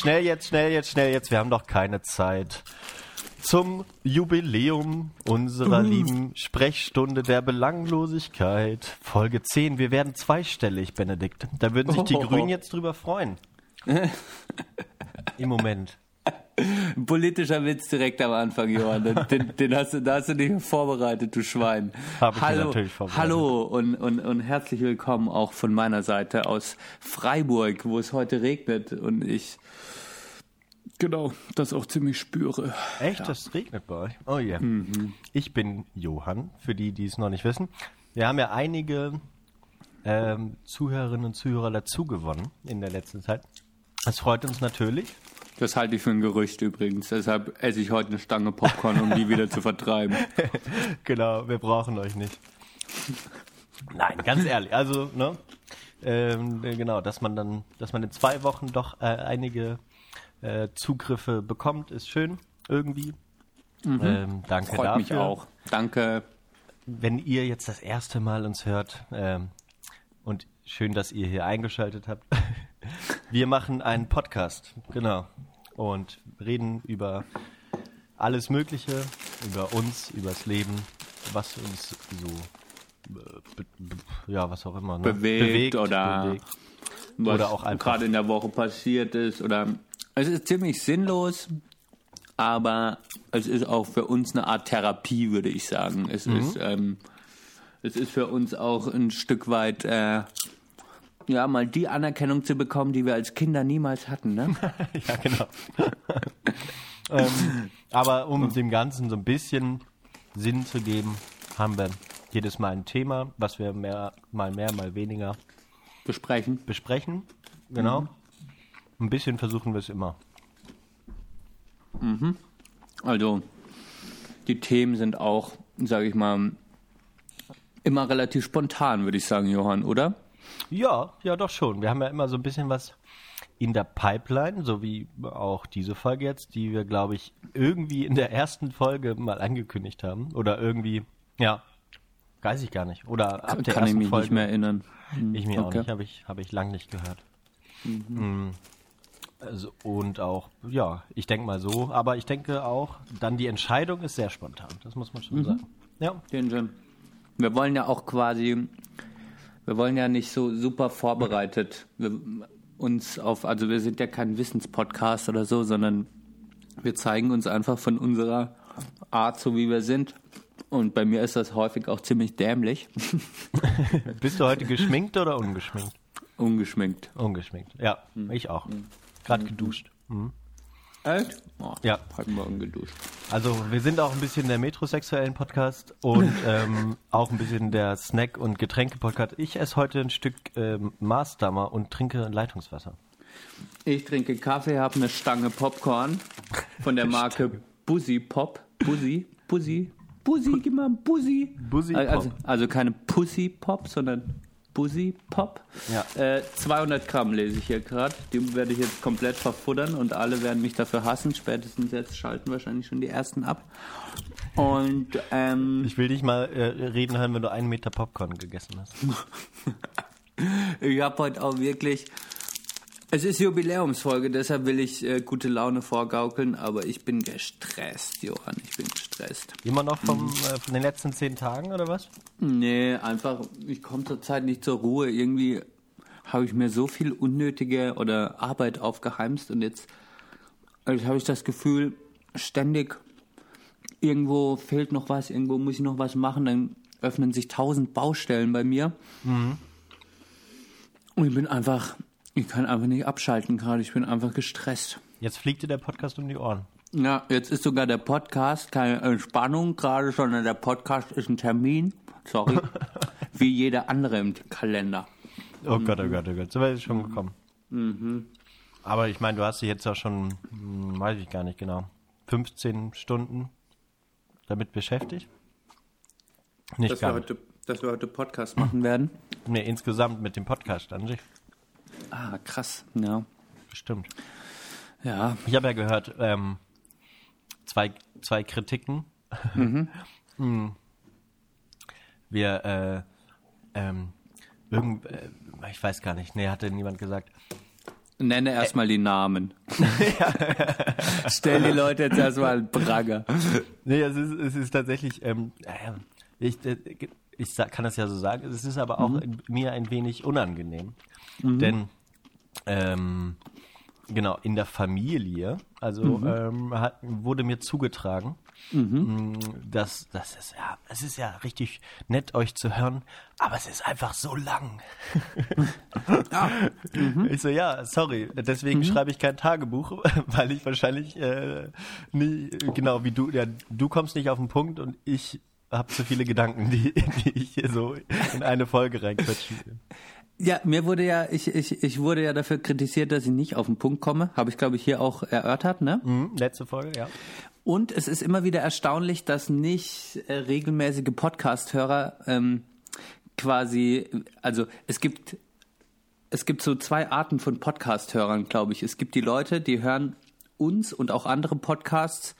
Schnell jetzt, schnell jetzt, schnell jetzt. Wir haben doch keine Zeit. Zum Jubiläum unserer lieben Sprechstunde der Belanglosigkeit. Folge 10. Wir werden zweistellig, Benedikt. Da würden sich die Oh. Grünen jetzt drüber freuen. Im Moment. Ein politischer Witz direkt am Anfang, Johann. Den, den, den hast du, da hast du nicht vorbereitet, du Schwein. Hab ich hallo, natürlich vorbereitet. Hallo und, und, und herzlich willkommen auch von meiner Seite aus Freiburg, wo es heute regnet und ich genau das auch ziemlich spüre. Echt? Das regnet bei euch? Oh ja. Mhm. Ich bin Johann, für die, die es noch nicht wissen. Wir haben ja einige ähm, Zuhörerinnen und Zuhörer dazu gewonnen in der letzten Zeit. Das freut uns natürlich. Das halte ich für ein Gerücht übrigens. Deshalb esse ich heute eine Stange Popcorn, um die wieder zu vertreiben. genau, wir brauchen euch nicht. Nein, ganz ehrlich, also, ne? Ähm, genau, dass man dann, dass man in zwei Wochen doch äh, einige äh, Zugriffe bekommt, ist schön, irgendwie. Ähm, danke Mhm. Freut dafür. mich auch. Danke. Wenn ihr jetzt das erste Mal uns hört, ähm, und schön, dass ihr hier eingeschaltet habt. Wir machen einen Podcast, genau. Und reden über alles Mögliche, über uns, über das Leben, was uns so, äh, ja, was auch immer, ne? Bewegt oder- bewegt. was Oder auch einfach- gerade in der Woche passiert ist oder es ist ziemlich sinnlos, aber es ist auch für uns eine Art Therapie, würde ich sagen. Es Mhm. ist ähm, es ist für uns auch ein Stück weit äh, ja mal die Anerkennung zu bekommen, die wir als Kinder niemals hatten, ne? Ja, genau. ähm, aber um dem Ganzen so ein bisschen Sinn zu geben, haben wir jedes Mal ein Thema, was wir mehr, mal mehr, mal weniger Besprechen. besprechen. Genau. Ein bisschen versuchen wir es immer. Also die Themen sind auch, sage ich mal, immer relativ spontan, würde ich sagen, Johann, oder? Ja, ja, doch schon. Wir haben ja immer so ein bisschen was in der Pipeline, so wie auch diese Folge jetzt, die wir, glaube ich, irgendwie in der ersten Folge mal angekündigt haben. Oder irgendwie, ja, weiß ich gar nicht. Oder ab der Kann ich ersten mich Folge. nicht mehr erinnern. Ich mir auch Okay. nicht, habe ich, hab ich lang nicht gehört. Mm. Also, und auch, ja, ich denke mal so, aber ich denke auch, dann die Entscheidung ist sehr spontan, das muss man schon sagen. Ja, Den Sinn. Wir wollen ja auch quasi, wir wollen ja nicht so super vorbereitet wir, uns auf, also wir sind ja kein Wissenspodcast oder so, sondern wir zeigen uns einfach von unserer Art, so wie wir sind. Und bei mir ist das häufig auch ziemlich dämlich. bist du heute geschminkt oder ungeschminkt? Ungeschminkt. Ungeschminkt, ja, ich auch. Gerade geduscht. Echt? Oh, Ja. Heute Morgen geduscht. Also wir sind auch ein bisschen der metrosexuellen Podcast und ähm, auch ein bisschen der Snack- und Getränke-Podcast. Ich esse heute ein Stück ähm, Maßdammer und trinke Leitungswasser. Ich trinke Kaffee, habe eine Stange Popcorn von der Marke Buzzy Pop. Buzzy, Buzzy, Buzzy, gib mal ein Buzzy. Buzzy also, Pop. also keine Pussy Pop, sondern Buzzy Pop. Ja. Äh, 200 Gramm lese ich hier gerade. Die werde ich jetzt komplett verfuttern und alle werden mich dafür hassen. Spätestens jetzt schalten wahrscheinlich schon die ersten ab. Und ähm, Ich will dich mal äh, reden hören, wenn du einen Meter Popcorn gegessen hast. Ich habe heute auch wirklich. Es ist Jubiläumsfolge, deshalb will ich äh, gute Laune vorgaukeln, aber ich bin gestresst, Johann. Ich bin gestresst. Immer noch vom, äh, von den letzten zehn Tagen oder was? Nee, einfach, ich komme zurzeit nicht zur Ruhe. Irgendwie habe ich mir so viel unnötige oder Arbeit aufgeheimst und jetzt also habe ich das Gefühl, ständig irgendwo fehlt noch was, irgendwo muss ich noch was machen, dann öffnen sich tausend Baustellen bei mir. Und ich bin einfach, ich kann einfach nicht abschalten gerade, ich bin einfach gestresst. Jetzt fliegt dir der Podcast um die Ohren. Ja, jetzt ist sogar der Podcast keine Entspannung gerade, sondern der Podcast ist ein Termin, sorry, wie jeder andere im Kalender. Oh Gott, oh Gott, oh Gott. So weit ist schon gekommen. Aber ich meine, du hast dich jetzt auch schon, hm, weiß ich gar nicht genau, 15 Stunden damit beschäftigt? Nicht Dass wir, heute, dass wir heute Podcast machen werden. Nee, insgesamt mit dem Podcast an sich. Ah, krass, ja. Bestimmt. Ja, Ich habe ja gehört, ähm, zwei, zwei Kritiken. Hm. Wir, äh, ähm, irgend, äh, ich weiß gar nicht, nee, hatte niemand gesagt. Nenne erstmal die Namen. Stell die Leute jetzt erstmal einen Pranger. Nee, es ist, es ist tatsächlich, ähm, äh, ich, äh, ich kann das ja so sagen, es ist aber auch in, mir ein wenig unangenehm. Denn, ähm, genau, in der Familie, also ähm, hat, wurde mir zugetragen, mh, dass das ist ja, es ist ja richtig nett, euch zu hören, aber es ist einfach so lang. Ich so, ja, sorry, deswegen schreibe ich kein Tagebuch, weil ich wahrscheinlich äh, nie, genau wie du, ja, du kommst nicht auf den Punkt und ich habe zu viele Gedanken, die, die ich hier so in eine Folge reinquetschen will. Ja, mir wurde ja, ich, ich, ich wurde ja dafür kritisiert, dass ich nicht auf den Punkt komme. Habe ich, glaube ich, hier auch erörtert, ne? Mhm, letzte Folge, ja. Und es ist immer wieder erstaunlich, dass nicht äh, regelmäßige Podcast-Hörer ähm, quasi, also es gibt es gibt so zwei Arten von Podcast-Hörern, glaube ich. Es gibt die Leute, die hören uns und auch andere Podcasts.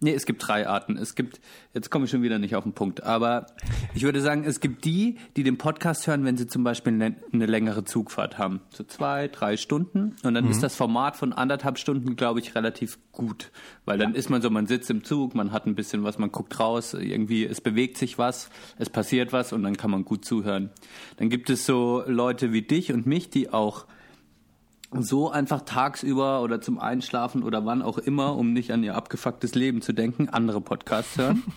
Nee, es gibt drei Arten. Es gibt, jetzt komme ich schon wieder nicht auf den Punkt, aber ich würde sagen, es gibt die, die den Podcast hören, wenn sie zum Beispiel eine, eine längere Zugfahrt haben. So zwei, drei Stunden. Und dann ist das Format von anderthalb Stunden, glaube ich, relativ gut. Weil dann ist man so, man sitzt im Zug, man hat ein bisschen was, man guckt raus, irgendwie, es bewegt sich was, es passiert was und dann kann man gut zuhören. Dann gibt es so Leute wie dich und mich, die auch so einfach tagsüber oder zum Einschlafen oder wann auch immer, um nicht an ihr abgefucktes Leben zu denken, andere Podcasts hören.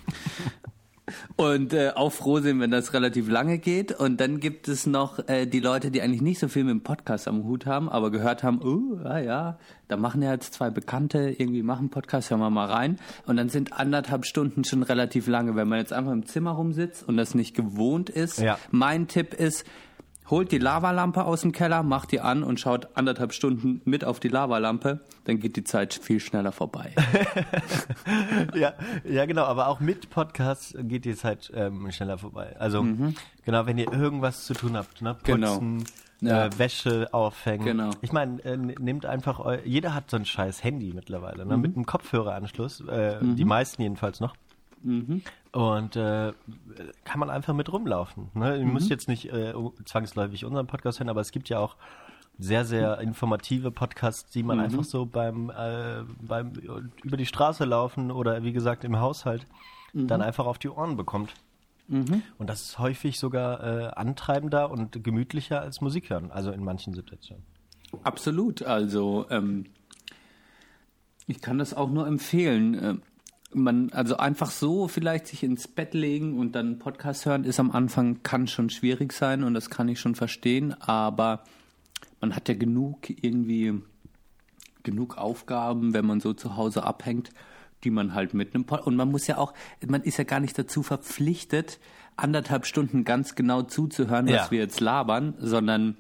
Und äh, auch froh sind, wenn das relativ lange geht. Und dann gibt es noch äh, die Leute, die eigentlich nicht so viel mit dem Podcast am Hut haben, aber gehört haben, oh, ja, ja, da machen ja jetzt zwei Bekannte irgendwie machen Podcast, hören wir mal rein. Und dann sind anderthalb Stunden schon relativ lange, wenn man jetzt einfach im Zimmer rumsitzt und das nicht gewohnt ist. Ja. Mein Tipp ist, holt die Lavalampe aus dem Keller, macht die an und schaut anderthalb Stunden mit auf die Lavalampe, dann geht die Zeit viel schneller vorbei. ja, ja, genau, aber auch mit Podcast geht die Zeit ähm, schneller vorbei. Also, genau, wenn ihr irgendwas zu tun habt, ne? Genau. Putzen, Ja. äh, Wäsche aufhängen. Genau. Ich meine, äh, nehmt einfach, eu jeder hat so ein scheiß Handy mittlerweile, ne? mit einem Kopfhöreranschluss, äh, die meisten jedenfalls noch. Und äh, kann man einfach mit rumlaufen. Ne? Ihr müsst jetzt nicht äh, zwangsläufig unseren Podcast hören, aber es gibt ja auch sehr, sehr informative Podcasts, die man einfach so beim, äh, beim über die Straße laufen oder wie gesagt im Haushalt dann einfach auf die Ohren bekommt. Und das ist häufig sogar äh, antreibender und gemütlicher als Musik hören, also in manchen Situationen. Absolut. Also ähm, ich kann das auch nur empfehlen. Man, also einfach so vielleicht sich ins Bett legen und dann einen Podcast hören, ist am Anfang, kann schon schwierig sein und das kann ich schon verstehen, aber man hat ja genug irgendwie genug Aufgaben, wenn man so zu Hause abhängt, die man halt mit einem Pod und man muss ja auch, man ist ja gar nicht dazu verpflichtet, anderthalb Stunden ganz genau zuzuhören, was Ja. wir jetzt labern, sondern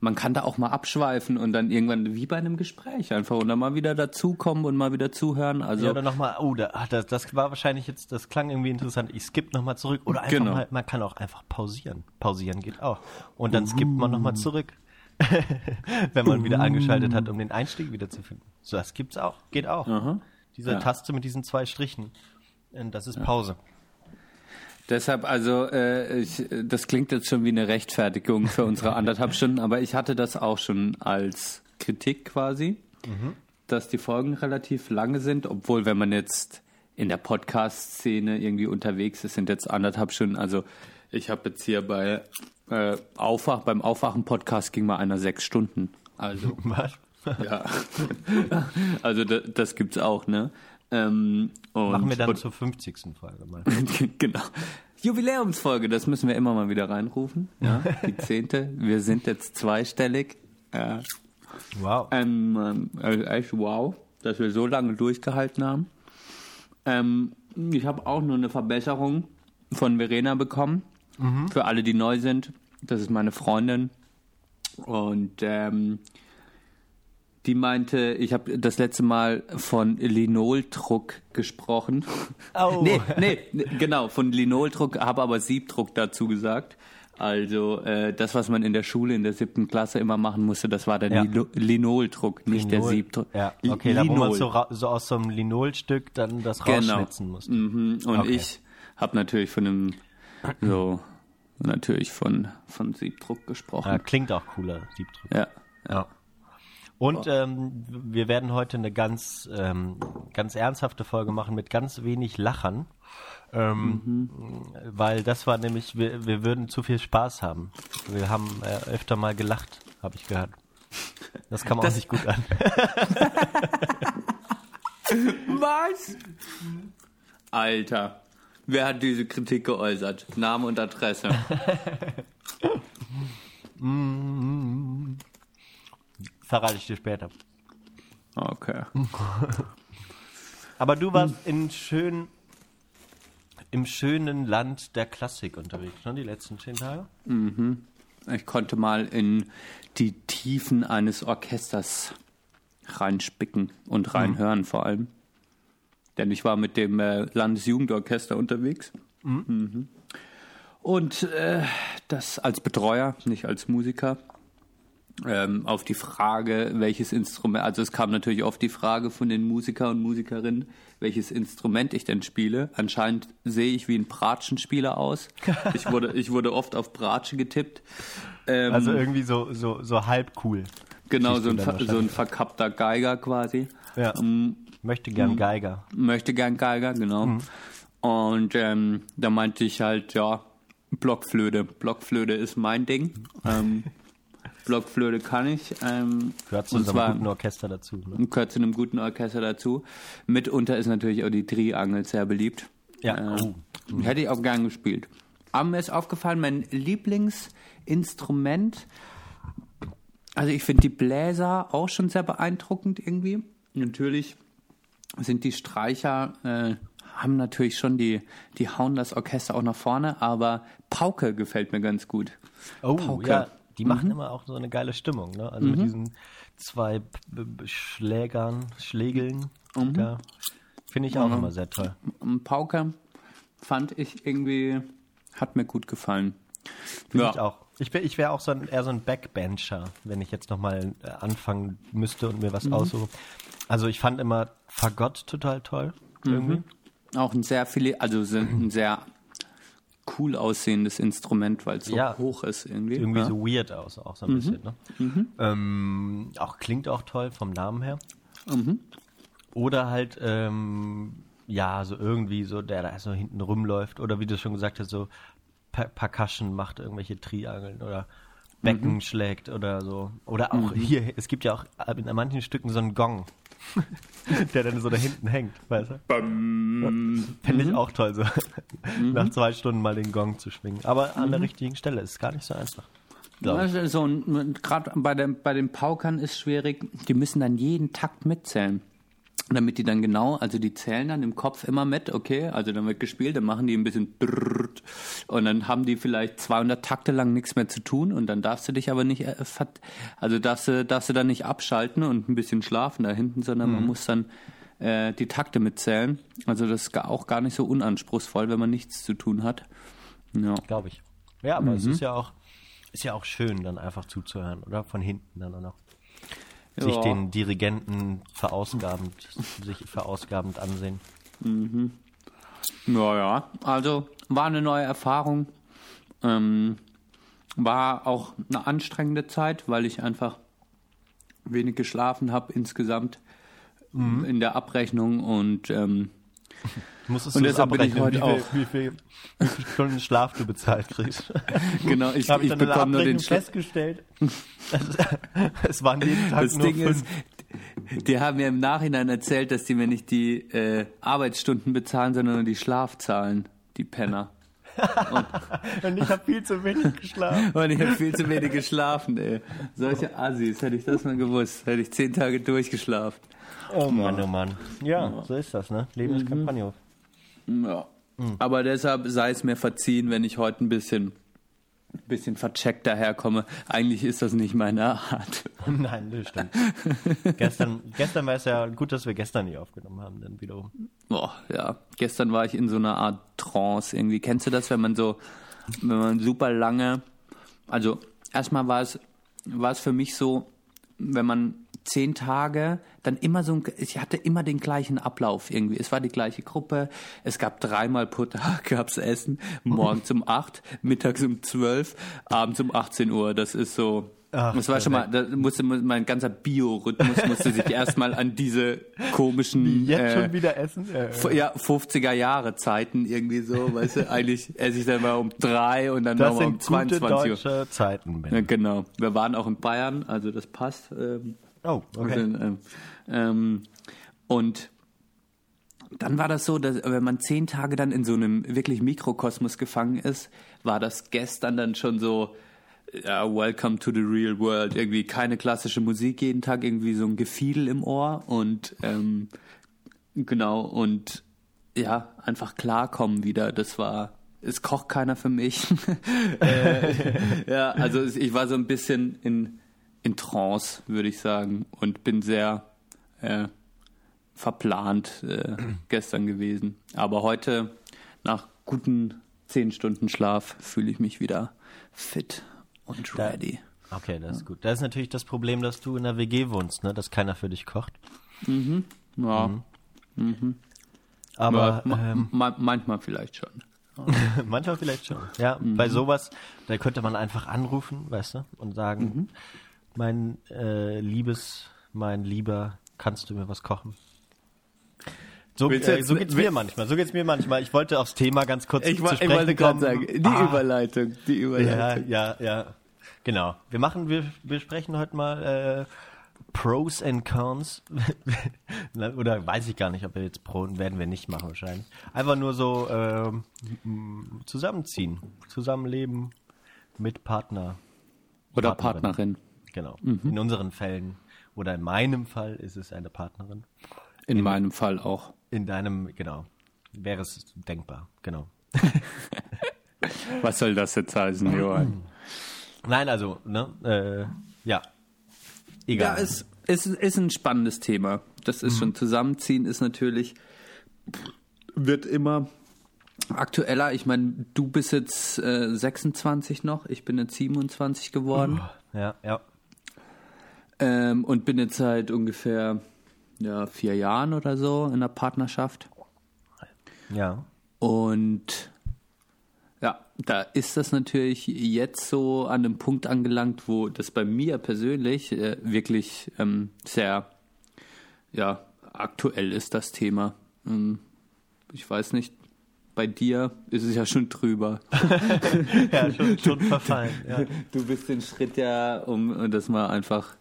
man kann da auch mal abschweifen und dann irgendwann wie bei einem Gespräch einfach und dann mal wieder dazukommen und mal wieder zuhören. Also Ja, oder nochmal, oh, da, ach, das, das war wahrscheinlich jetzt, das klang irgendwie interessant. Ich skippe nochmal zurück. Oder einfach Genau. mal, man kann auch einfach pausieren. Pausieren geht auch. Und dann skippt man nochmal zurück. Wenn man wieder angeschaltet hat, um den Einstieg wieder zu finden. So, das gibt's auch. Geht auch. Diese Ja. Taste mit diesen zwei Strichen. Und Das ist Pause. Deshalb, also, äh, ich, das klingt jetzt schon wie eine Rechtfertigung für unsere anderthalb Stunden, aber ich hatte das auch schon als Kritik quasi, dass die Folgen relativ lange sind, obwohl, wenn man jetzt in der Podcast-Szene irgendwie unterwegs ist, sind jetzt anderthalb Stunden. Also, ich habe jetzt hier bei äh, Aufwach, beim Aufwachen-Podcast ging mal einer sechs Stunden. Also, Was? ja. also, das, das gibt's auch, ne? Ähm, Machen wir dann zur 50. Folge mal. genau. Jubiläumsfolge, das müssen wir immer mal wieder reinrufen. Ja, die zehnte. Wir sind jetzt zweistellig. Ja. Wow. Ähm, also echt wow, dass wir so lange durchgehalten haben. Ähm, ich habe auch nur eine Verbesserung von Verena bekommen. Für alle, die neu sind. Das ist meine Freundin. Und ähm, die meinte, ich habe das letzte Mal von Linoldruck gesprochen. Oh. nee, nee, genau, von Linoldruck, habe aber Siebdruck dazu gesagt. Also äh, das, was man in der Schule in der siebten Klasse immer machen musste, das war der Ja. Lino Linoldruck, nicht der Linol. Siebdruck. Ja, okay, da wo man Linol. so, so aus so einem Linolstück dann das Genau. rausschnitzen musste. Mhm. Und Okay. ich habe natürlich von einem so natürlich von, von Siebdruck gesprochen. Ja, klingt auch cooler, Siebdruck. Ja. Ja. Und ähm, wir werden heute eine ganz, ähm, ganz ernsthafte Folge machen mit ganz wenig Lachern. Ähm, Weil das war nämlich, wir, wir würden zu viel Spaß haben. Wir haben äh, öfter mal gelacht, habe ich gehört. Das kam auch Das- nicht gut an. Was? Alter. Wer hat diese Kritik geäußert? Name und Adresse. Verrate ich dir später. Okay. Aber du warst in schön, im schönen Land der Klassik unterwegs, ne, die letzten zehn Tage? Ich konnte mal in die Tiefen eines Orchesters reinspicken und reinhören vor allem. Denn ich war mit dem äh, Landesjugendorchester unterwegs. Mhm. Und äh, das als Betreuer, nicht als Musiker. Ähm, auf die Frage, welches Instrument, also es kam natürlich oft die Frage von den Musiker und Musikerinnen, welches Instrument ich denn spiele. Anscheinend sehe ich wie ein Bratschenspieler aus. Ich wurde, ich wurde oft auf Bratsche getippt. Ähm, Also irgendwie so, so, so halb cool. Genau, so ein, so ein verkappter Geiger quasi. Ja. Möchte Mhm. gern Geiger. Möchte gern Geiger, genau. Und ähm, da meinte ich halt, ja, Blockflöte. Blockflöte ist mein Ding. Ähm, Blockflöte kann ich. Ähm, Gehört zu zwar guten Orchester dazu. Ne? gehört zu einem guten Orchester dazu. Mitunter ist natürlich auch die Triangel sehr beliebt. Ja. Äh, Oh. Hätte ich auch gern gespielt. Aber mir ist aufgefallen, mein Lieblingsinstrument, also ich finde die Bläser auch schon sehr beeindruckend irgendwie. Natürlich sind die Streicher, äh, haben natürlich schon die, die hauen das Orchester auch nach vorne, aber Pauke gefällt mir ganz gut. Oh, Pauke. ja. Die machen Mhm. immer auch so eine geile Stimmung, ne? Also mit diesen zwei Schlägern, Schlägeln. Mhm. Da finde ich auch immer sehr toll. Und Pauke fand ich irgendwie, hat mir gut gefallen. Finde ich auch. Ich wäre ich wär auch so ein, eher so ein Backbencher, wenn ich jetzt nochmal äh, anfangen müsste und mir was Mhm. aussuche. Also ich fand immer Fagott total toll. Irgendwie. Auch ein sehr viele, also ein sehr cool aussehendes Instrument, weil es so Ja. hoch ist irgendwie. Irgendwie ja. so weird aus, auch so Mhm. ein bisschen. Ne? Ähm, auch klingt auch toll vom Namen her. Mhm. Oder halt, ähm, ja, so irgendwie so, der da so hinten rumläuft. Oder wie du schon gesagt hast, so per Percussion macht irgendwelche Triangeln oder Becken Mhm. schlägt oder so. Oder auch hier, es gibt ja auch in manchen Stücken so einen Gong, der dann so da hinten hängt, weißt du? Fände Mhm. ich auch toll, so nach zwei Stunden mal den Gong zu schwingen. Aber an Mhm. der richtigen Stelle ist gar nicht so einfach. so Gerade bei, den- bei den Paukern ist schwierig, die müssen dann jeden Takt mitzählen. Damit die dann genau, also die zählen dann im Kopf immer mit, okay, also dann wird gespielt, dann machen die ein bisschen und dann haben die vielleicht 200 Takte lang nichts mehr zu tun und dann darfst du dich aber nicht, äh, also darfst du, darfst du dann nicht abschalten und ein bisschen schlafen da hinten, sondern man muss dann äh, die Takte mitzählen. Also das ist auch gar nicht so unanspruchsvoll, wenn man nichts zu tun hat. Ja. Glaube ich. Ja, aber Mhm. es ist ja auch, ist ja auch schön, dann einfach zuzuhören, oder? Von hinten dann auch noch. Sich Ja. den Dirigenten verausgabend, sich verausgabend ansehen. Naja, also war eine neue Erfahrung. Ähm, war auch eine anstrengende Zeit, weil ich einfach wenig geschlafen habe insgesamt Mhm. in der Abrechnung und ähm, Musstest Und deshalb bin ich heute wie, viel, wie, viel, wie viele Stunden Schlaf du bezahlt kriegst? genau, ich, Habe ich ich bekomme nur den Abrechnung Schla festgestellt. Es, es waren jeden Tag Das nur Ding fünf. ist, die haben mir im Nachhinein erzählt, dass die mir nicht die äh, Arbeitsstunden bezahlen, sondern nur die Schlafzahlen, die Penner. Und ich habe viel zu wenig geschlafen. Und ich habe viel zu wenig geschlafen, ey. Solche Assis, hätte ich das mal gewusst, hätte ich zehn Tage durchgeschlafen. Oh Mann, oh Mann. Ja, so ist das, ne? Leben Mhm. ist kein Ponyhof. Ja. Aber deshalb sei es mir verziehen, wenn ich heute ein bisschen, ein bisschen vercheckt daherkomme. Eigentlich ist das nicht meine Art. Nein, das stimmt. gestern, gestern war es ja gut, dass wir gestern nicht aufgenommen haben, dann wiederum. Boah, ja. Gestern war ich in so einer Art Trance irgendwie. Kennst du das, wenn man so, wenn man super lange, also erstmal war es, war es für mich so, wenn man zehn Tage, dann immer so ein, ich hatte immer den gleichen Ablauf irgendwie. Es war die gleiche Gruppe, es gab dreimal pro Tag gab's Essen, morgens um acht, mittags um zwölf, abends um 18 Uhr. Das ist so, Ach, das war schon mal, da musste mein ganzer Biorhythmus musste sich erstmal an diese komischen jetzt äh, schon wieder essen. Ja, ja, 50er Jahre Zeiten irgendwie so, weißt du, eigentlich esse ich dann mal um drei und dann nochmal um 22 gute deutsche Zeiten. Ja, genau. Wir waren auch in Bayern, also das passt. Ähm, oh, okay. Und, ähm, ähm, und dann war das so, dass wenn man zehn Tage dann in so einem wirklich Mikrokosmos gefangen ist, war das gestern dann schon so, ja, Welcome to the Real World. Irgendwie keine klassische Musik jeden Tag, irgendwie so ein Gefiedel im Ohr und ähm, genau und ja, einfach klarkommen wieder. Das war, es kocht keiner für mich. äh, ja, also ich war so ein bisschen in, in Trance, würde ich sagen, und bin sehr äh, verplant äh, gestern gewesen. Aber heute, nach guten zehn Stunden Schlaf, fühle ich mich wieder fit und ready. Da, okay, das ist gut. Da ist natürlich das Problem, dass du in der WG wohnst, ne? dass keiner für dich kocht. Mhm. Ja. Mhm. Mhm. Aber ja, ähm, ma manchmal vielleicht schon. manchmal vielleicht schon. Ja, mhm. bei sowas, da könnte man einfach anrufen, weißt du, und sagen, mhm. Mein äh, Liebes, mein Lieber, kannst du mir was kochen? So, äh, so geht's mir manchmal. So geht's mir manchmal. Ich wollte aufs Thema ganz kurz ich, zu sprechen ich wollte gerade sagen, die ah. Überleitung, die Überleitung. Ja, ja, ja. Genau. Wir machen, wir, wir sprechen heute mal äh, Pros and Cons. Oder weiß ich gar nicht, ob wir jetzt Pro werden wir nicht machen wahrscheinlich. Einfach nur so äh, zusammenziehen, zusammenleben mit Partner. Oder Partnerin. Partnerin. Genau. Mhm. In unseren Fällen oder in meinem Fall ist es eine Partnerin. In, in meinem Fall auch. In deinem, genau. Wäre es denkbar, genau. Was soll das jetzt heißen, Johann? Nein, also, ne, äh, ja. Egal. Ja, es, es ist ein spannendes Thema. Das ist mhm. schon Zusammenziehen ist natürlich, wird immer aktueller. Ich meine, du bist jetzt äh, 26 noch, ich bin jetzt 27 geworden. Oh, ja, ja. Ähm, und bin jetzt seit ungefähr ja, vier Jahren oder so in der Partnerschaft. Ja. Und ja, da ist das natürlich jetzt so an einem Punkt angelangt, wo das bei mir persönlich äh, wirklich ähm, sehr ja, aktuell ist, das Thema. Ähm, ich weiß nicht, bei dir ist es ja schon drüber. ja, schon, schon verfallen. Ja. Du bist den Schritt ja, um das mal einfach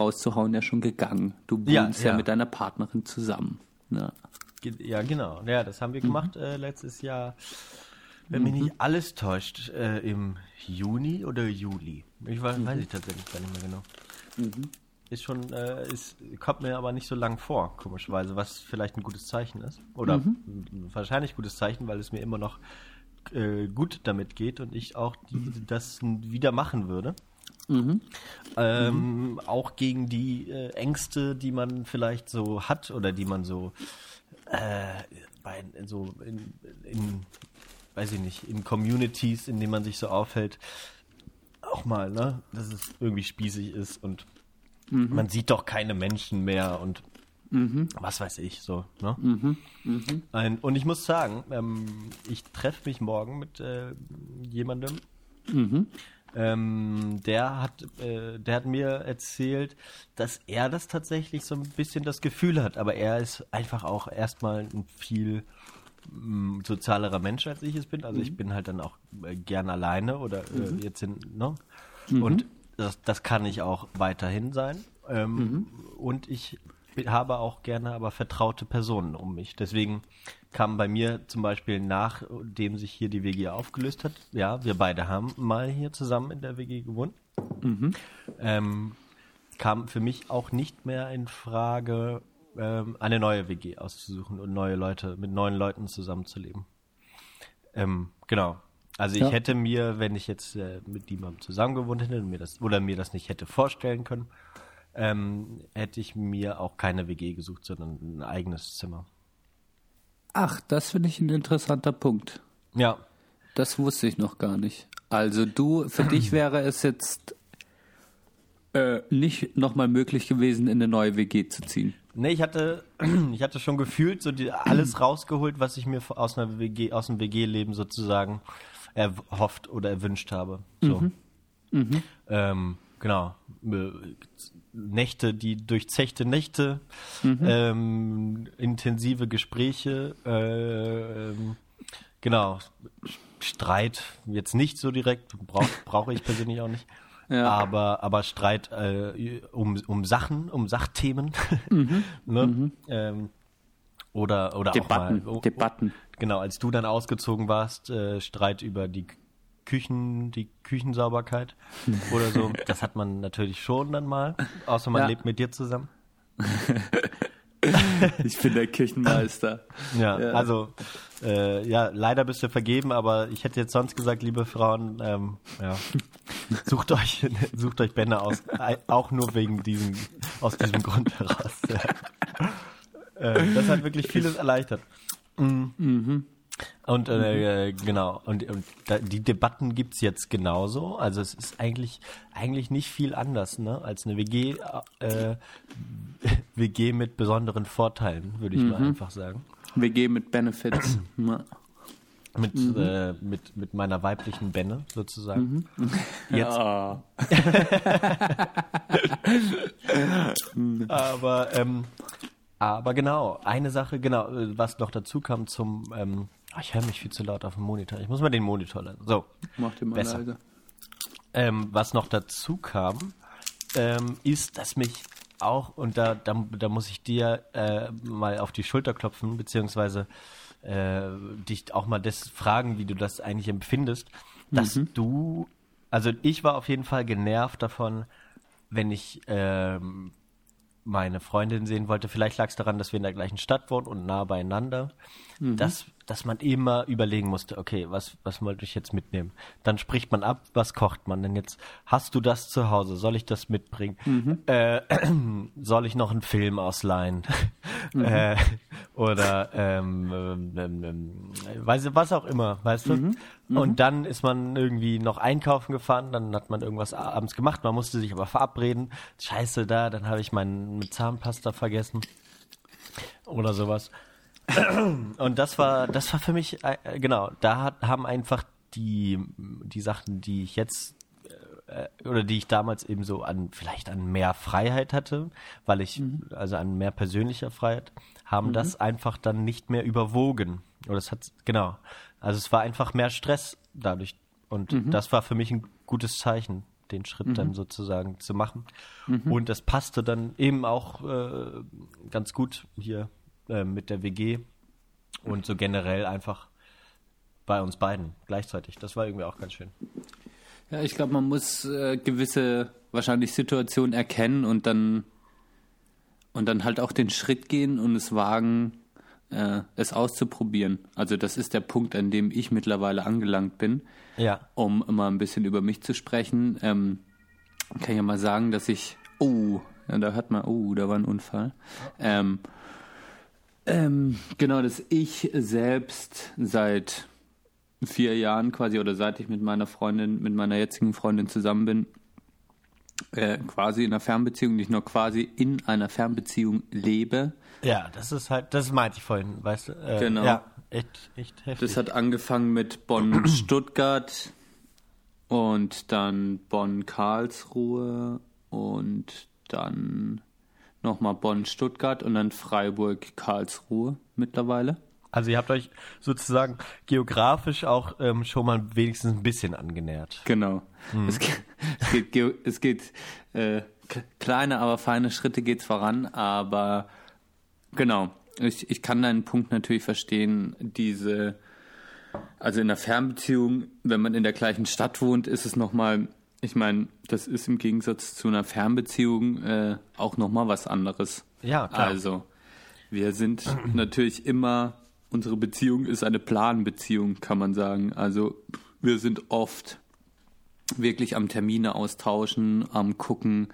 rauszuhauen, ja schon gegangen. Du wohnst ja, ja. mit deiner Partnerin zusammen. Ja, ja genau. Ja, das haben wir gemacht mhm. äh, letztes Jahr wenn mich nicht mhm. alles täuscht, äh, im Juni oder Juli. Ich weiß, mhm. weiß ich tatsächlich gar nicht mehr genau. Mhm. Ist schon, äh, ist, kommt mir aber nicht so lang vor, komischerweise, was vielleicht ein gutes Zeichen ist. Oder mhm. wahrscheinlich gutes Zeichen, weil es mir immer noch äh, gut damit geht und ich auch die, mhm. das wieder machen würde. Mhm. Ähm, mhm. Auch gegen die äh, Ängste, die man vielleicht so hat oder die man so äh, bei so in, in weiß ich nicht, in Communities, in denen man sich so aufhält, auch mal, ne, dass es irgendwie spießig ist und mhm. man sieht doch keine Menschen mehr und mhm. was weiß ich, so, ne? Mhm. mhm. Ein, und ich muss sagen, ähm, ich treffe mich morgen mit äh, jemandem, mhm. Ähm, der hat, äh, der hat mir erzählt, dass er das tatsächlich so ein bisschen das Gefühl hat, aber er ist einfach auch erstmal ein viel Mm, sozialerer Mensch, als ich es bin. Also mhm. ich bin halt dann auch äh, gern alleine oder äh, mhm. jetzt in, ne? Mhm. Und das, das kann ich auch weiterhin sein. Ähm, mhm. und ich habe auch gerne aber vertraute Personen um mich. Deswegen kam bei mir zum Beispiel nachdem sich hier die WG aufgelöst hat, ja, wir beide haben mal hier zusammen in der WG gewohnt, mhm. ähm, kam für mich auch nicht mehr in Frage, ähm, eine neue WG auszusuchen und neue Leute, mit neuen Leuten zusammenzuleben. Ähm, genau. Also ich ja. hätte mir, wenn ich jetzt äh, mit jemandem zusammengewohnt hätte mir das, oder mir das nicht hätte vorstellen können, ähm, hätte ich mir auch keine WG gesucht, sondern ein eigenes Zimmer. Ach, das finde ich ein interessanter Punkt. Ja. Das wusste ich noch gar nicht. Also du, für dich wäre es jetzt äh, nicht nochmal möglich gewesen, in eine neue WG zu ziehen? Nee, ich hatte, ich hatte schon gefühlt so die, alles rausgeholt, was ich mir aus einer WG, aus dem WG-Leben sozusagen erhofft oder erwünscht habe. So. Mhm. Mhm. Ähm, genau. Nächte, die durchzechte Nächte, mhm. ähm, intensive Gespräche, äh, ähm, genau. Streit jetzt nicht so direkt, brauche brauch ich persönlich auch nicht. Ja. Aber, aber Streit äh, um, um Sachen, um Sachthemen. Mhm. ne? mhm. Ähm, oder oder Debatten, auch mal. Oh, Debatten. Genau, als du dann ausgezogen warst, äh, Streit über die Küchen, die Küchensauberkeit oder so. Das hat man natürlich schon dann mal, außer man ja. lebt mit dir zusammen. ich bin der Küchenmeister. Ja, ja. also äh, ja, leider bist du vergeben, aber ich hätte jetzt sonst gesagt, liebe Frauen, ähm, ja, sucht euch, sucht euch Bände aus, auch nur wegen diesem, aus diesem Grund heraus. Ja. Äh, das hat wirklich vieles erleichtert. Mhm. Mhm. Und äh, mhm. genau, und, und da, die Debatten gibt es jetzt genauso. Also es ist eigentlich, eigentlich nicht viel anders, ne? Als eine WG, äh, WG mit besonderen Vorteilen, würde ich mhm. mal einfach sagen. WG mit Benefits. mit, mhm. äh, mit, mit meiner weiblichen Benne sozusagen. Mhm. Jetzt. Ja. aber, ähm, aber genau, eine Sache, genau, was noch dazu kam zum, ähm, oh, ich höre mich viel zu laut auf dem Monitor. Ich muss mal den Monitor lassen. So. Mach den mal besser. leise. Ähm, was noch dazu kam, ähm, ist, dass mich auch, und da, da, da muss ich dir äh, mal auf die Schulter klopfen, beziehungsweise äh, dich auch mal das fragen, wie du das eigentlich empfindest, dass mhm. du, also ich war auf jeden Fall genervt davon, wenn ich ähm, meine Freundin sehen wollte. Vielleicht lag es daran, dass wir in der gleichen Stadt wohnen und nah beieinander, mhm. dass, dass man immer überlegen musste, okay, was, was wollte ich jetzt mitnehmen? Dann spricht man ab, was kocht man denn jetzt? Hast du das zu Hause? Soll ich das mitbringen? Mhm. Äh, soll ich noch einen Film ausleihen? Mhm. Äh, oder ähm, ähm, ähm, ähm weiß, was auch immer, weißt du? Mhm. Mhm. Und dann ist man irgendwie noch einkaufen gefahren, dann hat man irgendwas abends gemacht, man musste sich aber verabreden. Scheiße da, dann habe ich meine Zahnpasta vergessen oder sowas. Und das war, das war für mich, äh, genau, da hat, haben einfach die, die Sachen, die ich jetzt äh, oder die ich damals eben so an vielleicht an mehr Freiheit hatte, weil ich mhm. also an mehr persönlicher Freiheit haben mhm. das einfach dann nicht mehr überwogen. Oder es hat genau, also es war einfach mehr Stress dadurch und mhm. das war für mich ein gutes Zeichen, den Schritt mhm. dann sozusagen zu machen. Mhm. Und das passte dann eben auch äh, ganz gut hier äh, mit der WG und so generell einfach bei uns beiden gleichzeitig. Das war irgendwie auch ganz schön. Ja, ich glaube, man muss äh, gewisse wahrscheinlich Situationen erkennen und dann und dann halt auch den Schritt gehen und es wagen, äh, es auszuprobieren. Also das ist der Punkt, an dem ich mittlerweile angelangt bin. Ja. Um immer ein bisschen über mich zu sprechen, ähm, kann ich ja mal sagen, dass ich, oh, ja, da hört man, oh, da war ein Unfall. Ähm, ähm, genau, dass ich selbst seit vier Jahren quasi oder seit ich mit meiner Freundin, mit meiner jetzigen Freundin zusammen bin, äh, quasi in einer Fernbeziehung, nicht nur quasi in einer Fernbeziehung lebe. Ja, das ist halt, das meinte ich vorhin, weißt du. Äh, genau. Ja, echt, echt heftig. Das hat angefangen mit Bonn-Stuttgart und dann Bonn-Karlsruhe und dann nochmal Bonn-Stuttgart und dann Freiburg-Karlsruhe mittlerweile. Also ihr habt euch sozusagen geografisch auch ähm, schon mal wenigstens ein bisschen angenähert. Genau. Hm. Es geht, es geht, es geht äh, kleine, aber feine Schritte geht's voran, aber genau. Ich, ich kann deinen Punkt natürlich verstehen, diese, also in einer Fernbeziehung, wenn man in der gleichen Stadt wohnt, ist es nochmal, ich meine, das ist im Gegensatz zu einer Fernbeziehung äh, auch nochmal was anderes. Ja, klar. Also, wir sind natürlich immer unsere Beziehung ist eine Planbeziehung, kann man sagen. Also wir sind oft wirklich am Termine austauschen, am gucken,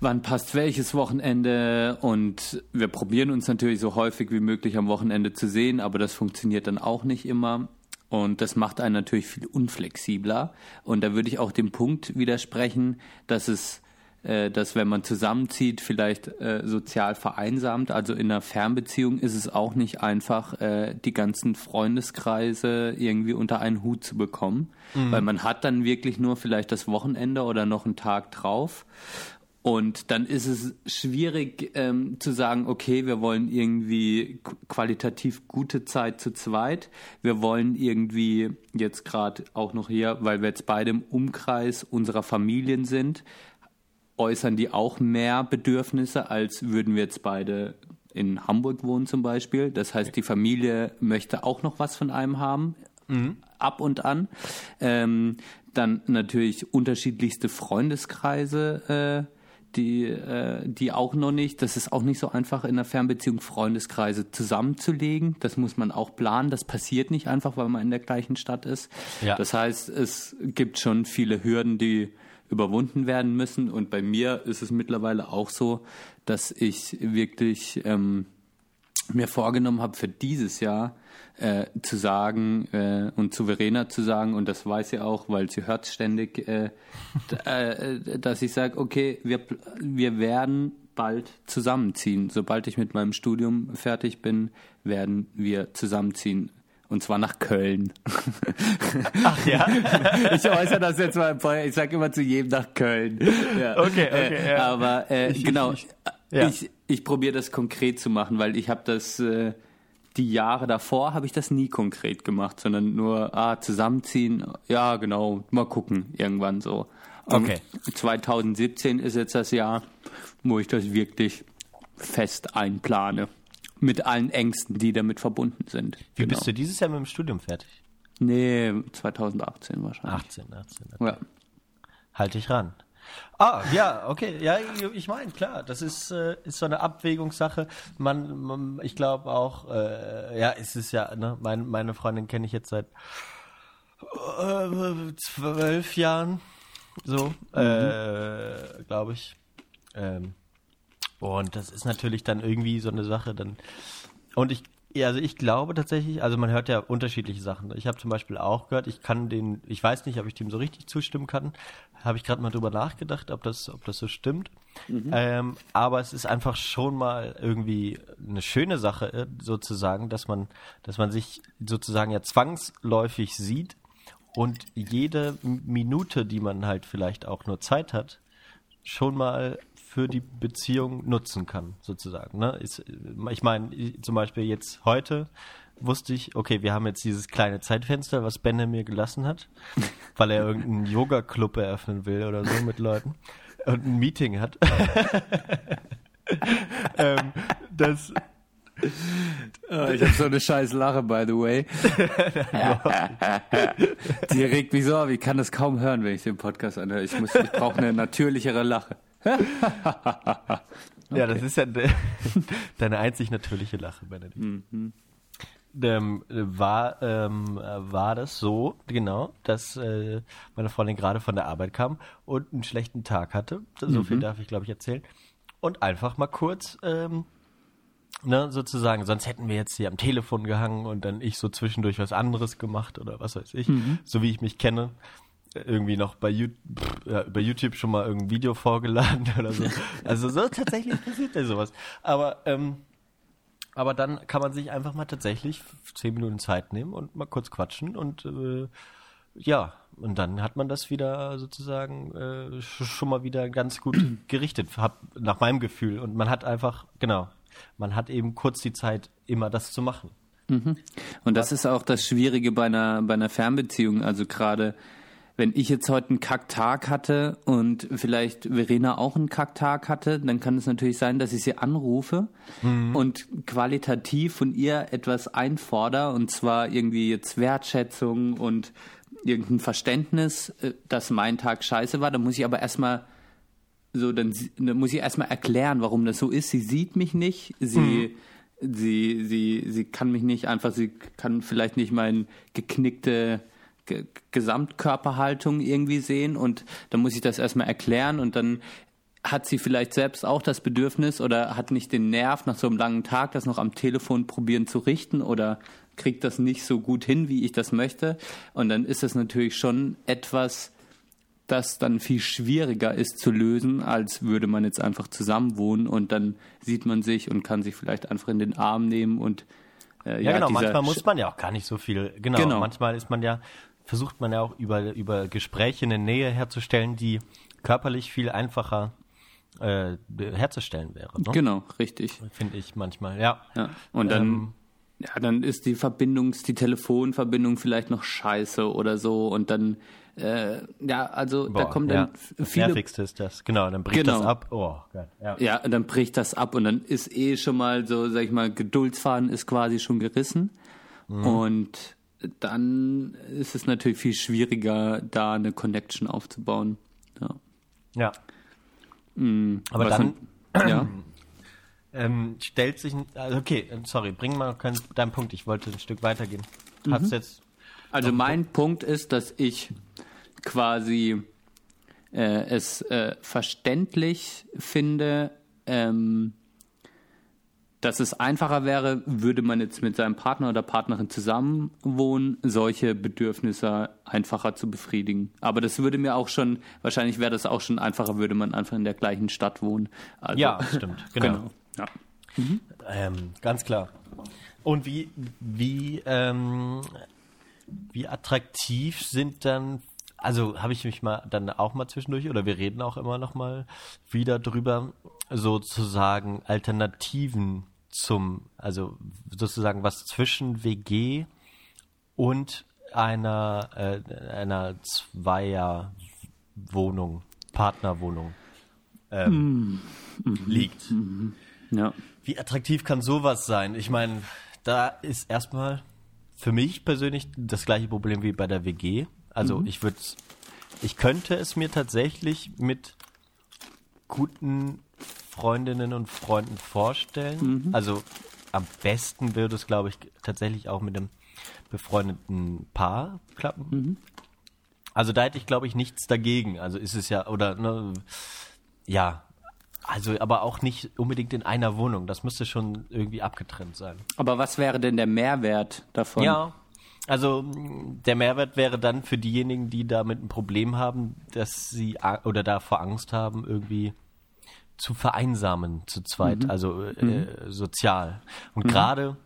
wann passt welches Wochenende und wir probieren uns natürlich so häufig wie möglich am Wochenende zu sehen, aber das funktioniert dann auch nicht immer. Und das macht einen natürlich viel unflexibler. Und da würde ich auch dem Punkt widersprechen, dass es äh, dass wenn man zusammenzieht, vielleicht äh, sozial vereinsamt. Also in einer Fernbeziehung ist es auch nicht einfach, äh, die ganzen Freundeskreise irgendwie unter einen Hut zu bekommen, mhm. weil man hat dann wirklich nur vielleicht das Wochenende oder noch einen Tag drauf. Und dann ist es schwierig ähm, zu sagen, okay, wir wollen irgendwie qualitativ gute Zeit zu zweit. Wir wollen irgendwie jetzt gerade auch noch hier, weil wir jetzt beide im Umkreis unserer Familien sind, äußern die auch mehr Bedürfnisse, als würden wir jetzt beide in Hamburg wohnen zum Beispiel. Das heißt, die Familie möchte auch noch was von einem haben, mhm. ab und an. Ähm, dann natürlich unterschiedlichste Freundeskreise, äh, die, äh, die auch noch nicht, das ist auch nicht so einfach in einer Fernbeziehung Freundeskreise zusammenzulegen. Das muss man auch planen. Das passiert nicht einfach, weil man in der gleichen Stadt ist. Ja. Das heißt, es gibt schon viele Hürden, die überwunden werden müssen. Und bei mir ist es mittlerweile auch so, dass ich wirklich ähm, mir vorgenommen habe, für dieses Jahr äh, zu sagen äh, und zu Verena zu sagen, und das weiß sie auch, weil sie hört ständig, äh, äh, dass ich sage, okay, wir, wir werden bald zusammenziehen. Sobald ich mit meinem Studium fertig bin, werden wir zusammenziehen. Und zwar nach Köln. Ach ja? ich äußere das jetzt mal, ich sage immer zu jedem nach Köln. Ja. Okay, okay. Äh, ja. Aber äh, ich, genau, ich, ja. ich, ich probiere das konkret zu machen, weil ich habe das, äh, die Jahre davor habe ich das nie konkret gemacht, sondern nur, ah, zusammenziehen, ja genau, mal gucken, irgendwann so. Und okay. 2017 ist jetzt das Jahr, wo ich das wirklich fest einplane mit allen Ängsten, die damit verbunden sind. Wie genau. bist du dieses Jahr mit dem Studium fertig? Nee, 2018 wahrscheinlich. 18, 18. Okay. Ja. Halte ich ran. Ah, ja, okay. Ja, ich meine, klar, das ist, äh, ist so eine Abwägungssache. Man, man ich glaube auch, äh, ja, es ist ja, ne, mein, meine Freundin kenne ich jetzt seit äh, zwölf Jahren, so, mhm. äh, glaube ich. Ähm, und das ist natürlich dann irgendwie so eine Sache dann. Und ich, also ich glaube tatsächlich, also man hört ja unterschiedliche Sachen. Ich habe zum Beispiel auch gehört, ich kann den, ich weiß nicht, ob ich dem so richtig zustimmen kann. Habe ich gerade mal drüber nachgedacht, ob das, ob das so stimmt. Mhm. Ähm, aber es ist einfach schon mal irgendwie eine schöne Sache, äh, sozusagen, dass man, dass man sich sozusagen ja zwangsläufig sieht und jede Minute, die man halt vielleicht auch nur Zeit hat, schon mal für die Beziehung nutzen kann, sozusagen. Ne? Ich, ich meine, zum Beispiel jetzt heute wusste ich, okay, wir haben jetzt dieses kleine Zeitfenster, was Benne mir gelassen hat, weil er irgendeinen Yoga-Club eröffnen will oder so mit Leuten und ein Meeting hat. ähm, das, Oh, ich habe so eine scheiß Lache, by the way. Die regt mich so auf. Ich kann das kaum hören, wenn ich den Podcast anhöre. Ich, ich brauche eine natürlichere Lache. okay. Ja, das ist ja de deine einzig natürliche Lache, Benedikt. Mhm. Ähm, war, ähm, war das so, genau, dass äh, meine Freundin gerade von der Arbeit kam und einen schlechten Tag hatte. So mhm. viel darf ich, glaube ich, erzählen. Und einfach mal kurz, ähm, ne, sozusagen, sonst hätten wir jetzt hier am Telefon gehangen und dann ich so zwischendurch was anderes gemacht oder was weiß ich, mhm. so wie ich mich kenne irgendwie noch bei, YouTube, ja, bei YouTube schon mal irgendein Video vorgeladen oder so. Also so tatsächlich passiert ja sowas. Aber, ähm, aber dann kann man sich einfach mal tatsächlich zehn Minuten Zeit nehmen und mal kurz quatschen und äh, ja, und dann hat man das wieder sozusagen äh, schon mal wieder ganz gut gerichtet, hab, nach meinem Gefühl. Und man hat einfach, genau, man hat eben kurz die Zeit, immer das zu machen. Mhm. Und das ist auch das Schwierige bei einer, bei einer Fernbeziehung. Also gerade wenn ich jetzt heute einen Kacktag hatte und vielleicht Verena auch einen Kacktag hatte, dann kann es natürlich sein, dass ich sie anrufe mhm. und qualitativ von ihr etwas einfordere und zwar irgendwie jetzt Wertschätzung und irgendein Verständnis, äh, dass mein Tag scheiße war. Dann muss ich aber erstmal so, dann, dann muss ich erstmal erklären, warum das so ist. Sie sieht mich nicht, sie mhm sie, sie, sie kann mich nicht einfach, sie kann vielleicht nicht mein geknickte G Gesamtkörperhaltung irgendwie sehen und dann muss ich das erstmal erklären und dann hat sie vielleicht selbst auch das Bedürfnis oder hat nicht den Nerv nach so einem langen Tag, das noch am Telefon probieren zu richten oder kriege das nicht so gut hin, wie ich das möchte. Und dann ist es natürlich schon etwas, das dann viel schwieriger ist zu lösen, als würde man jetzt einfach zusammen wohnen und dann sieht man sich und kann sich vielleicht einfach in den Arm nehmen und äh, ja, ja, genau, manchmal muss man ja auch gar nicht so viel, genau, genau, manchmal ist man ja, versucht man ja auch über, über Gespräche eine Nähe herzustellen, die körperlich viel einfacher äh, herzustellen wäre. Ne? Genau, richtig. Finde ich manchmal, ja. ja. Und dann, ähm, ja, dann ist die Verbindung, die Telefonverbindung vielleicht noch scheiße oder so und dann äh, ja, also Boah, da kommen dann ja, viele. Das Nervigste ist das, genau, dann bricht genau. das ab. Oh, Gott, ja. ja, dann bricht das ab und dann ist eh schon mal so, sag ich mal, Geduldsfaden ist quasi schon gerissen. Mhm. Und dann ist es natürlich viel schwieriger, da eine Connection aufzubauen. Ja. Ja. Mhm, Aber dann, dann ja. ähm, stellt sich, also okay, sorry, bring mal deinen Punkt. Ich wollte ein Stück weitergehen. Hat's mhm. jetzt also mein Punkt ist, dass ich quasi äh, es äh, verständlich finde, ähm, dass es einfacher wäre, würde man jetzt mit seinem Partner oder Partnerin zusammenwohnen, solche Bedürfnisse einfacher zu befriedigen. Aber das würde mir auch schon, wahrscheinlich wäre das auch schon einfacher, würde man einfach in der gleichen Stadt wohnen. Also, ja, stimmt, genau. genau. Ja. Mhm. Ähm, ganz klar. Und wie, wie ähm, wie attraktiv sind dann, also habe ich mich mal dann auch mal zwischendurch, oder wir reden auch immer noch mal wieder drüber, sozusagen Alternativen zum, also sozusagen was zwischen WG und einer, äh, einer Zweierwohnung, Partnerwohnung ähm, mm. liegt. Mm. Ja. Wie attraktiv kann sowas sein? Ich meine, da ist erstmal für mich persönlich das gleiche Problem wie bei der WG. Also mhm. ich würde ich könnte es mir tatsächlich mit guten Freundinnen und Freunden vorstellen. Mhm. Also am besten würde es, glaube ich, tatsächlich auch mit einem befreundeten Paar klappen. Mhm. Also da hätte ich, glaube ich, nichts dagegen. Also ist es ja, oder ne, ja, also, aber auch nicht unbedingt in einer Wohnung. Das müsste schon irgendwie abgetrennt sein. Aber was wäre denn der Mehrwert davon? Ja, also der Mehrwert wäre dann für diejenigen, die damit ein Problem haben, dass sie oder davor Angst haben, irgendwie zu vereinsamen zu zweit, mhm. also äh, mhm. sozial. Und mhm. gerade,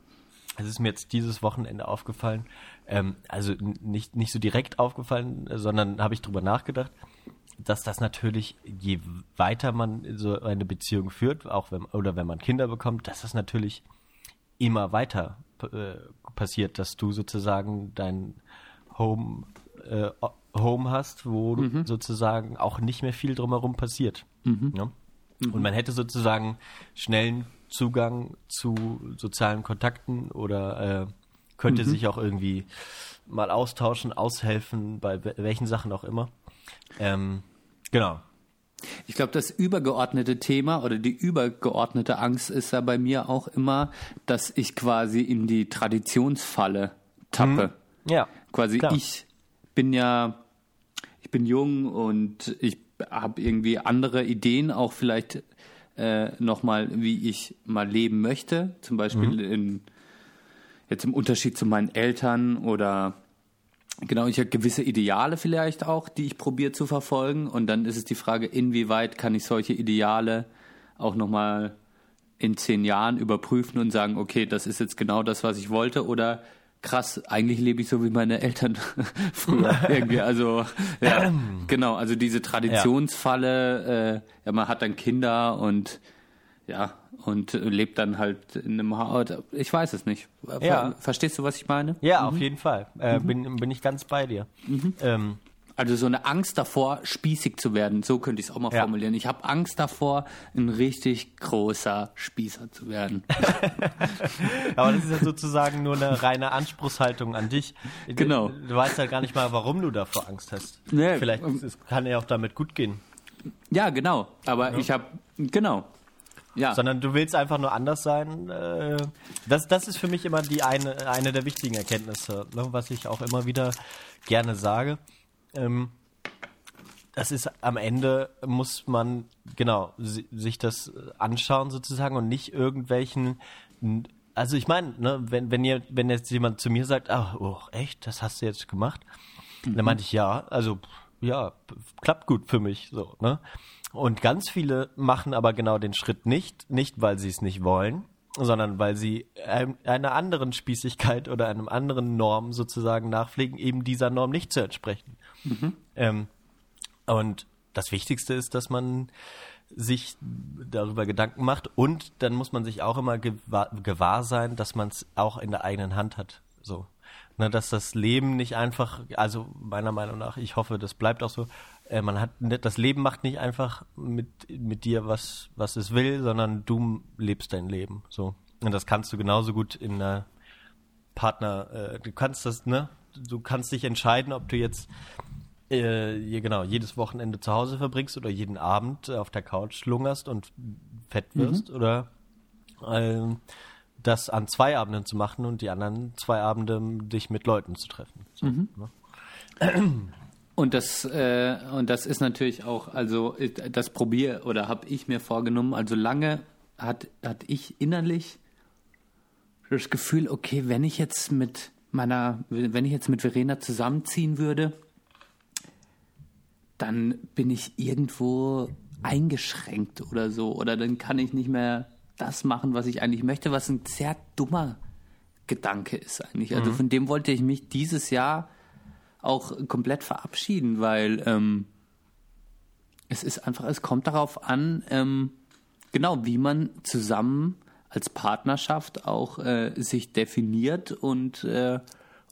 es ist mir jetzt dieses Wochenende aufgefallen, ähm, also nicht, nicht so direkt aufgefallen, sondern habe ich drüber nachgedacht dass das natürlich, je weiter man so eine Beziehung führt, auch wenn, oder wenn man Kinder bekommt, dass das natürlich immer weiter äh, passiert, dass du sozusagen dein Home, äh, Home hast, wo mhm. sozusagen auch nicht mehr viel drumherum passiert. Mhm. Ja? Mhm. Und man hätte sozusagen schnellen Zugang zu sozialen Kontakten oder äh, könnte mhm. sich auch irgendwie mal austauschen, aushelfen, bei welchen Sachen auch immer. Ähm, genau. Ich glaube, das übergeordnete Thema oder die übergeordnete Angst ist ja bei mir auch immer, dass ich quasi in die Traditionsfalle tappe. Mhm. Ja. Quasi klar. ich bin ja, ich bin jung und ich habe irgendwie andere Ideen, auch vielleicht äh, nochmal, wie ich mal leben möchte. Zum Beispiel mhm. in, jetzt im Unterschied zu meinen Eltern oder Genau, ich habe gewisse Ideale vielleicht auch, die ich probiere zu verfolgen. Und dann ist es die Frage, inwieweit kann ich solche Ideale auch nochmal in zehn Jahren überprüfen und sagen, okay, das ist jetzt genau das, was ich wollte. Oder krass, eigentlich lebe ich so wie meine Eltern früher irgendwie. Also ja, genau, also diese Traditionsfalle, äh, ja, man hat dann Kinder und ja, und lebt dann halt in einem Haus. Ich weiß es nicht. Ja. Verstehst du, was ich meine? Ja, mhm. auf jeden Fall. Äh, mhm. bin, bin ich ganz bei dir. Mhm. Ähm. Also so eine Angst davor, spießig zu werden, so könnte ich es auch mal ja. formulieren. Ich habe Angst davor, ein richtig großer Spießer zu werden. Aber das ist ja sozusagen nur eine reine Anspruchshaltung an dich. Genau. Du, du weißt ja gar nicht mal, warum du davor Angst hast. Nee. Vielleicht es kann ja auch damit gut gehen. Ja, genau. Aber ja. ich habe, genau. Ja. Sondern du willst einfach nur anders sein. Äh, das, das ist für mich immer die eine, eine der wichtigen Erkenntnisse, ne, was ich auch immer wieder gerne sage. Ähm, das ist am Ende muss man genau sich das anschauen sozusagen und nicht irgendwelchen also ich meine, ne, wenn, wenn ihr, wenn jetzt jemand zu mir sagt, ach, oh, echt, das hast du jetzt gemacht, mhm. dann meinte ich ja, also ja, klappt gut für mich, so, ne? Und ganz viele machen aber genau den Schritt nicht, nicht weil sie es nicht wollen, sondern weil sie einer anderen Spießigkeit oder einem anderen Norm sozusagen nachpflegen, eben dieser Norm nicht zu entsprechen. Mhm. Ähm, und das Wichtigste ist, dass man sich darüber Gedanken macht und dann muss man sich auch immer gewahr, gewahr sein, dass man es auch in der eigenen Hand hat. So. Ne, dass das Leben nicht einfach, also meiner Meinung nach, ich hoffe, das bleibt auch so, äh, man hat das Leben macht nicht einfach mit, mit dir, was, was es will, sondern du lebst dein Leben. So. Und das kannst du genauso gut in einer Partner, äh, du kannst das, ne? Du kannst dich entscheiden, ob du jetzt äh, genau, jedes Wochenende zu Hause verbringst oder jeden Abend auf der Couch lungerst und fett wirst mhm. oder äh, das an zwei Abenden zu machen und die anderen zwei Abende dich mit Leuten zu treffen. So, mhm. ne? Und das äh, und das ist natürlich auch, also das probiere oder habe ich mir vorgenommen. Also lange hat hat ich innerlich das Gefühl, okay, wenn ich jetzt mit meiner, wenn ich jetzt mit Verena zusammenziehen würde, dann bin ich irgendwo eingeschränkt oder so. Oder dann kann ich nicht mehr das machen, was ich eigentlich möchte, was ein sehr dummer Gedanke ist eigentlich. Also mhm. von dem wollte ich mich dieses Jahr auch komplett verabschieden, weil ähm, es ist einfach, es kommt darauf an, ähm, genau, wie man zusammen als Partnerschaft auch äh, sich definiert und äh,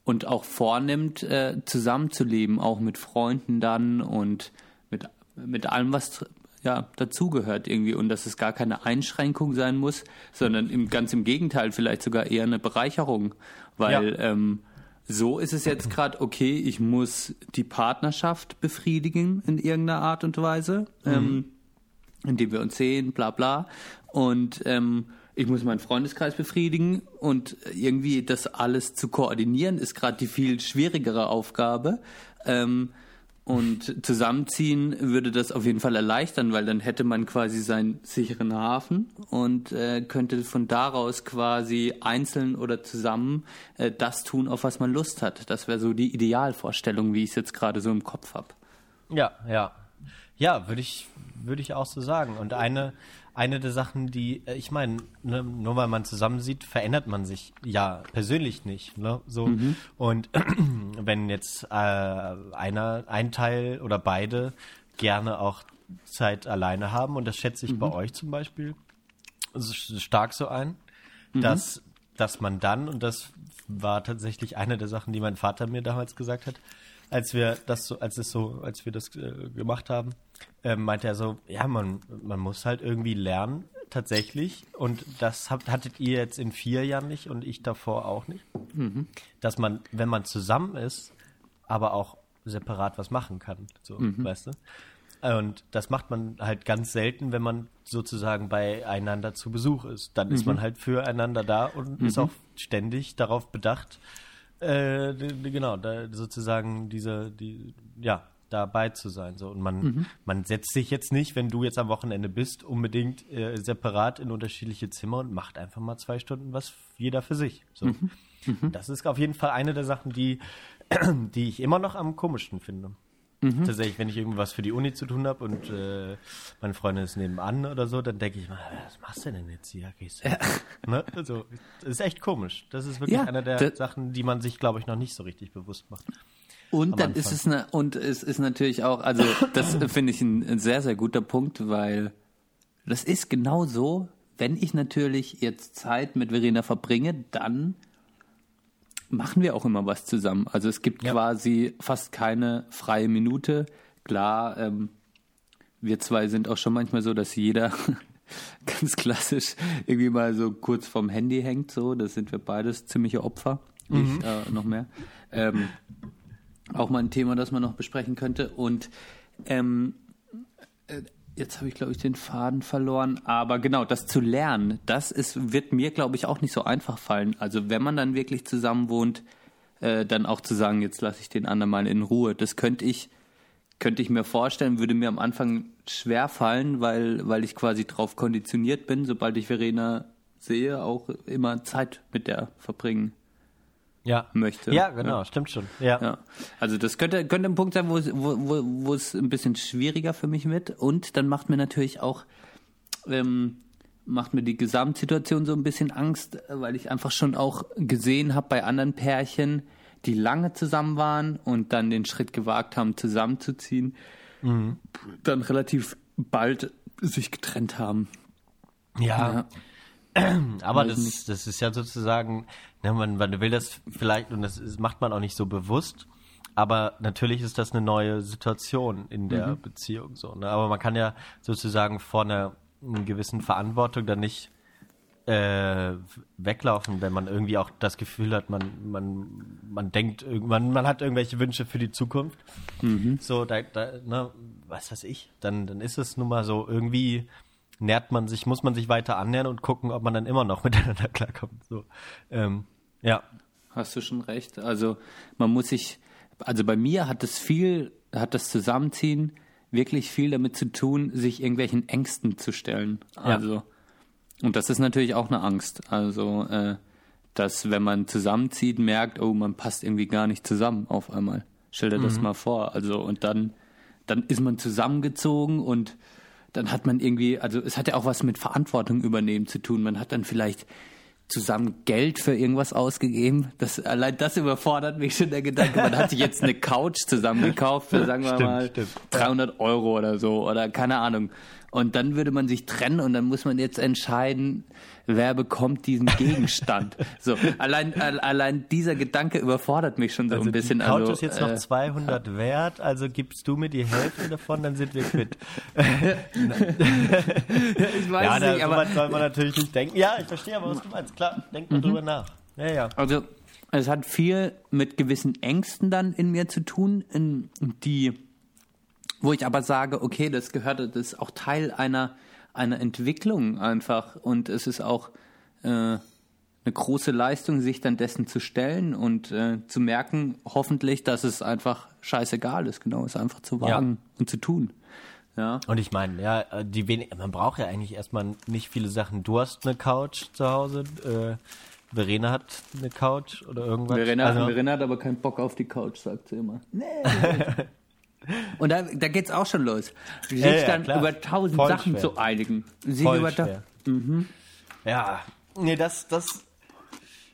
und auch vornimmt, äh, zusammenzuleben, auch mit Freunden dann und mit, mit allem, was ja, dazugehört irgendwie und dass es gar keine Einschränkung sein muss, sondern im, ganz im Gegenteil, vielleicht sogar eher eine Bereicherung, weil ja. ähm, so ist es jetzt gerade, okay, ich muss die Partnerschaft befriedigen in irgendeiner Art und Weise, mhm. ähm, indem wir uns sehen, bla bla. Und ähm, ich muss meinen Freundeskreis befriedigen und irgendwie das alles zu koordinieren, ist gerade die viel schwierigere Aufgabe. Ähm, und zusammenziehen würde das auf jeden Fall erleichtern, weil dann hätte man quasi seinen sicheren Hafen und äh, könnte von daraus quasi einzeln oder zusammen äh, das tun, auf was man Lust hat. Das wäre so die Idealvorstellung, wie ich es jetzt gerade so im Kopf habe. Ja, ja. Ja, würde ich, würde ich auch so sagen. Und eine, eine der Sachen, die, äh, ich meine, ne, nur weil man zusammen sieht, verändert man sich ja persönlich nicht. Ne? So. Mhm. Und wenn jetzt äh, einer, ein Teil oder beide gerne auch Zeit alleine haben, und das schätze ich mhm. bei euch zum Beispiel stark so ein, mhm. dass, dass man dann, und das war tatsächlich eine der Sachen, die mein Vater mir damals gesagt hat, als wir das so, als es so, als wir das äh, gemacht haben, äh, meinte er so, ja, man, man muss halt irgendwie lernen, tatsächlich. Und das habt, hattet ihr jetzt in vier Jahren nicht und ich davor auch nicht. Mhm. Dass man, wenn man zusammen ist, aber auch separat was machen kann. So, mhm. weißt du? Und das macht man halt ganz selten, wenn man sozusagen beieinander zu Besuch ist. Dann mhm. ist man halt füreinander da und ist mhm. auch ständig darauf bedacht, äh, genau, da sozusagen diese, die, ja, dabei zu sein. So. Und man, mhm. man setzt sich jetzt nicht, wenn du jetzt am Wochenende bist, unbedingt äh, separat in unterschiedliche Zimmer und macht einfach mal zwei Stunden was jeder für sich. So. Mhm. Mhm. Das ist auf jeden Fall eine der Sachen, die, die ich immer noch am komischsten finde. Mhm. Tatsächlich, wenn ich irgendwas für die Uni zu tun habe und äh, meine Freundin ist nebenan oder so, dann denke ich mal, was machst du denn jetzt hier? Gehst du? Ja. Ne? Also, das ist echt komisch. Das ist wirklich ja, eine der Sachen, die man sich, glaube ich, noch nicht so richtig bewusst macht. Und dann ist es eine, und es ist natürlich auch, also das finde ich ein, ein, sehr, sehr guter Punkt, weil das ist genau so, wenn ich natürlich jetzt Zeit mit Verena verbringe, dann machen wir auch immer was zusammen. Also es gibt ja. quasi fast keine freie Minute. Klar, ähm, wir zwei sind auch schon manchmal so, dass jeder ganz klassisch irgendwie mal so kurz vorm Handy hängt. So, das sind wir beides ziemliche Opfer. Mhm. Ich äh, noch mehr. Ähm, auch mal ein Thema, das man noch besprechen könnte. Und ähm, äh, jetzt habe ich, glaube ich, den Faden verloren. Aber genau, das zu lernen, das ist, wird mir, glaube ich, auch nicht so einfach fallen. Also wenn man dann wirklich zusammen wohnt, äh, dann auch zu sagen, jetzt lasse ich den anderen mal in Ruhe. Das könnte ich, könnte ich mir vorstellen, würde mir am Anfang schwer fallen, weil, weil ich quasi drauf konditioniert bin, sobald ich Verena sehe, auch immer Zeit mit der verbringen ja. möchte. Ja, genau, ja. stimmt schon. Ja. ja. Also das könnte, könnte ein Punkt sein, wo, wo, wo es ein bisschen schwieriger für mich wird. Und dann macht mir natürlich auch, ähm, macht mir die Gesamtsituation so ein bisschen Angst, weil ich einfach schon auch gesehen habe bei anderen Pärchen, die lange zusammen waren und dann den Schritt gewagt haben, zusammenzuziehen, mhm. dann relativ bald sich getrennt haben. Ja. ja. Aber das, das ist ja sozusagen, ne, man, man will das vielleicht, und das ist, macht man auch nicht so bewusst, aber natürlich ist das eine neue Situation in der mhm. Beziehung so. Ne? Aber man kann ja sozusagen vor einer, einer gewissen Verantwortung dann nicht äh, weglaufen, wenn man irgendwie auch das Gefühl hat, man, man, man denkt irgendwann, man hat irgendwelche Wünsche für die Zukunft. Mhm. So, da, da, ne, was weiß ich, dann, dann ist es nun mal so, irgendwie nährt man sich, muss man sich weiter annähern und gucken, ob man dann immer noch miteinander klarkommt. So, ähm, ja. Hast du schon recht. Also man muss sich, also bei mir hat es viel, hat das Zusammenziehen wirklich viel damit zu tun, sich irgendwelchen Ängsten zu stellen. Also ja und das ist natürlich auch eine Angst. Also, äh, dass wenn man zusammenzieht, merkt, oh, man passt irgendwie gar nicht zusammen auf einmal. Stell dir mhm. das mal vor. Also, und dann, dann ist man zusammengezogen und dann hat man irgendwie, also es hat ja auch was mit Verantwortung übernehmen zu tun. Man hat dann vielleicht zusammen Geld für irgendwas ausgegeben. Das, allein das überfordert mich schon der Gedanke. Man hat sich jetzt eine Couch zusammen gekauft für, sagen wir stimmt, mal, stimmt. 300 Euro oder so oder keine Ahnung. Und dann würde man sich trennen und dann muss man jetzt entscheiden, wer bekommt diesen Gegenstand. so, allein, allein dieser Gedanke überfordert mich schon so also ein bisschen. Die Couch also, ist jetzt noch 200 äh, wert, also gibst du mir die Hälfte davon, dann sind wir quitt. ich weiß ja, nicht, aber soll man natürlich nicht denken. Ja, ich verstehe aber, was du meinst. Klar, denk mal mhm. drüber nach. Ja, ja. Also, es hat viel mit gewissen Ängsten dann in mir zu tun, in, die wo ich aber sage, okay, das gehört, das ist auch Teil einer, einer Entwicklung einfach und es ist auch äh, eine große Leistung, sich dann dessen zu stellen und äh, zu merken, hoffentlich, dass es einfach scheißegal ist, genau, es einfach zu wagen ja. und zu tun. Ja. Und ich meine, ja, die wenig, man braucht ja eigentlich erstmal nicht viele Sachen. Du hast eine Couch zu Hause, äh, Verena hat eine Couch oder irgendwas. Verena, also, Verena hat aber keinen Bock auf die Couch, sagt sie immer. Nee. Und da, da es auch schon los. Sich ja, ja, dann klar. über tausend Voll Sachen schwer. zu einigen. Sich Voll über schwer. Mhm. Ja, nee, das, das,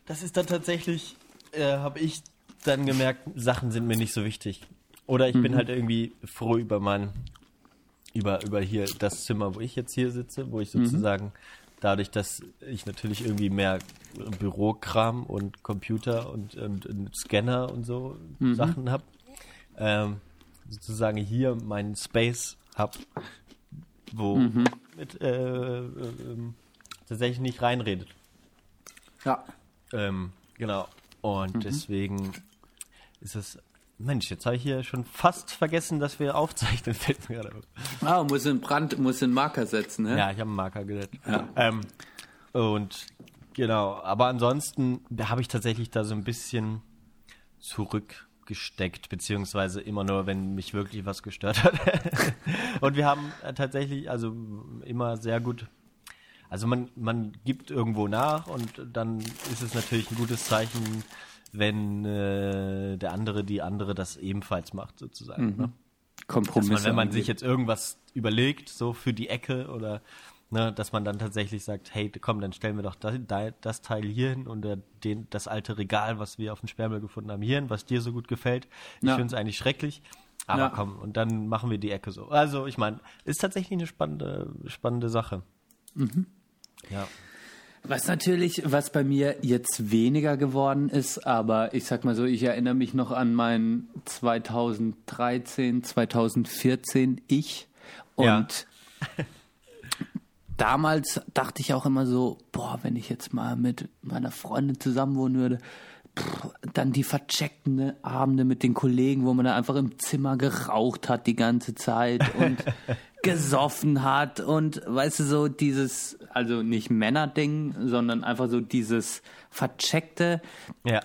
das ist dann tatsächlich, äh, habe ich dann gemerkt, Sachen sind mir nicht so wichtig. Oder ich mhm. bin halt irgendwie froh über mein, über, über hier das Zimmer, wo ich jetzt hier sitze, wo ich mhm. sozusagen mhm. dadurch, dass ich natürlich irgendwie mehr Bürokram und Computer und, und, und Scanner und so mhm. Sachen habe, ähm, sozusagen hier meinen Space habe, wo mhm. mit, äh, äh, tatsächlich nicht reinredet. Ja. Ähm, genau. Und mhm. deswegen ist es. Mensch, jetzt habe ich hier schon fast vergessen, dass wir aufzeichnen. Fällt mir gerade Ah, muss in Brand, muss in Marker setzen, ne? Ja, ich habe einen Marker gesetzt. Ja. Ähm, und genau, aber ansonsten habe ich tatsächlich da so ein bisschen zurück gesteckt, beziehungsweise immer nur, wenn mich wirklich was gestört hat. und wir haben äh, tatsächlich also immer sehr gut, also man, man gibt irgendwo nach und dann ist es natürlich ein gutes Zeichen, wenn äh, der andere, die andere das ebenfalls macht, sozusagen. Mhm. Ne? Kompromisse. Man, wenn man sich jetzt irgendwas überlegt, so für die Ecke oder Ne, dass man dann tatsächlich sagt, hey, komm, dann stellen wir doch das, das Teil hier hin und den, das alte Regal, was wir auf dem Sperrmüll gefunden haben, hier hin, was dir so gut gefällt. Ich ja. finde es eigentlich schrecklich. Aber ja. komm, und dann machen wir die Ecke so. Also, ich meine, ist tatsächlich eine spannende, spannende Sache. Mhm. Ja. Was natürlich, was bei mir jetzt weniger geworden ist, aber ich sag mal so, ich erinnere mich noch an mein 2013, 2014 Ich und ja. damals dachte ich auch immer so, boah, wenn ich jetzt mal mit meiner Freundin zusammenwohnen würde, pff, dann die vercheckten Abende mit den Kollegen, wo man da einfach im Zimmer geraucht hat die ganze Zeit und gesoffen hat und weißt du so dieses, also nicht Männerding, sondern einfach so dieses vercheckte. Ja.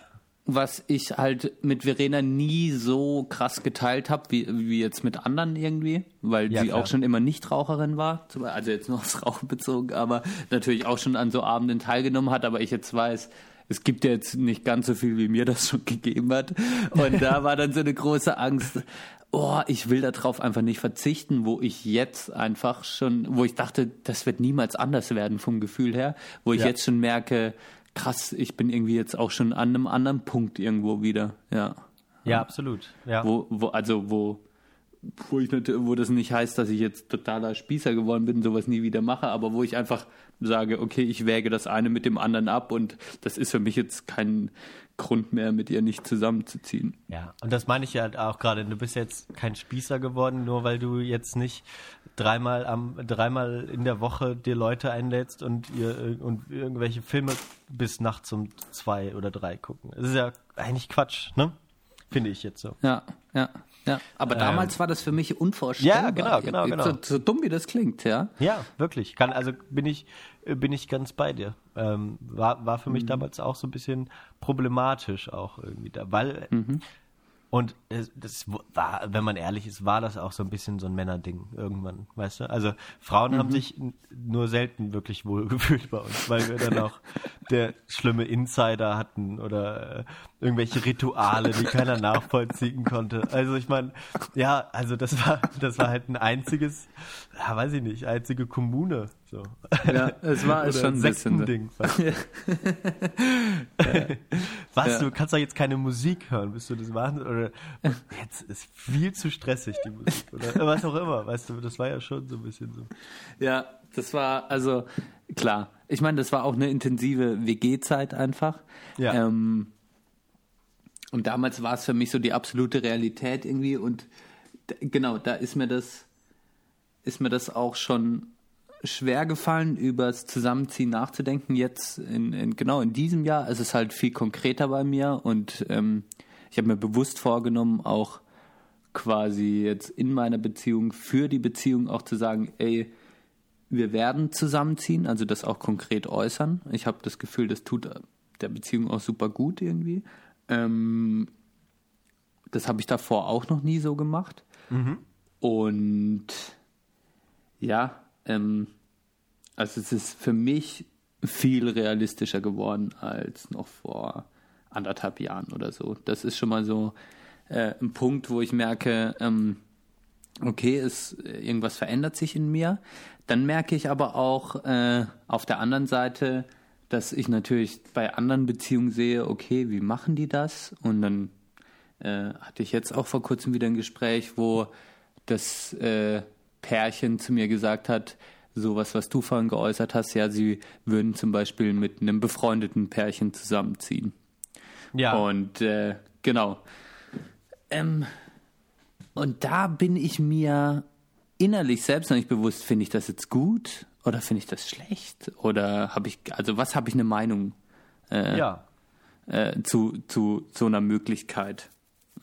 Was ich halt mit Verena nie so krass geteilt habe, wie, wie jetzt mit anderen irgendwie, weil Ja, sie klar. auch schon immer Nichtraucherin war, also jetzt nur aufs Rauchen bezogen, aber natürlich auch schon an so Abenden teilgenommen hat, aber ich jetzt weiß, es gibt ja jetzt nicht ganz so viel, wie mir das schon gegeben hat. Und da war dann so eine große Angst, oh, ich will darauf einfach nicht verzichten, wo ich jetzt einfach schon, wo ich dachte, das wird niemals anders werden vom Gefühl her, wo ich Ja. jetzt schon merke, krass, ich bin irgendwie jetzt auch schon an einem anderen Punkt irgendwo wieder, ja. Ja, absolut. Ja. Wo, wo, also wo, wo ich nicht, wo das nicht heißt, dass ich jetzt totaler Spießer geworden bin, sowas nie wieder mache, aber wo ich einfach sage, okay, ich wäge das eine mit dem anderen ab und das ist für mich jetzt kein Grund mehr, mit ihr nicht zusammenzuziehen. Ja, und das meine ich ja halt auch gerade. Du bist jetzt kein Spießer geworden, nur weil du jetzt nicht dreimal am dreimal in der Woche dir Leute einlädst und ihr ir- und irgendwelche Filme bis nachts um zwei oder drei gucken. Das ist ja eigentlich Quatsch, ne? Finde ich jetzt so. Ja, ja, ja. Aber damals war das für mich Ja, unvorstellbar. genau, genau, genau. So, so dumm wie das klingt, ja. Ja, wirklich. Kann, also bin ich, äh, bin ich ganz bei dir. Ähm, war, war für mich damals auch so ein bisschen problematisch auch irgendwie da, weil und das war, wenn man ehrlich ist, war das auch so ein bisschen so ein Männerding irgendwann, weißt du? Also Frauen haben sich nur selten wirklich wohl gefühlt bei uns, weil wir dann auch der schlimme Insider hatten oder äh, irgendwelche Rituale, die keiner nachvollziehen konnte. Also ich meine, ja, also das war, das war halt ein einziges, ja, weiß ich nicht, einzige Kommune. So. Ja, es war Oder schon ein. Sektending. du? Was, Ja. du kannst doch jetzt keine Musik hören, bist du das Wahnsinn? Oder jetzt ist viel zu stressig die Musik oder was auch immer, weißt du, das war ja schon so ein bisschen so. Ja, das war, also klar. Ich meine, das war auch eine intensive WG-Zeit einfach. Ja. Ähm, und damals war es für mich so die absolute Realität irgendwie. Und genau, da ist mir das, ist mir das auch schon schwer gefallen, übers Zusammenziehen nachzudenken. Jetzt in, in genau in diesem Jahr ist es halt viel konkreter bei mir und ähm, ich habe mir bewusst vorgenommen, auch quasi jetzt in meiner Beziehung für die Beziehung auch zu sagen, ey, wir werden zusammenziehen, also das auch konkret äußern. Ich habe das Gefühl, das tut der Beziehung auch super gut irgendwie. Ähm, das habe ich davor auch noch nie so gemacht. Und ja, ähm, also es ist für mich viel realistischer geworden als noch vor anderthalb Jahren oder so. Das ist schon mal so äh, ein Punkt, wo ich merke, ähm, okay, es, irgendwas verändert sich in mir. Dann merke ich aber auch äh, auf der anderen Seite, dass ich natürlich bei anderen Beziehungen sehe, okay, wie machen die das? Und dann äh, hatte ich jetzt auch vor kurzem wieder ein Gespräch, wo das äh, Pärchen zu mir gesagt hat, sowas, was du vorhin geäußert hast, ja, sie würden zum Beispiel mit einem befreundeten Pärchen zusammenziehen. Ja, Und äh, genau. Ähm, und da bin ich mir innerlich selbst noch nicht bewusst, finde ich das jetzt gut oder finde ich das schlecht? Oder habe ich, also was habe ich eine Meinung ja. äh, zu, zu so einer Möglichkeit?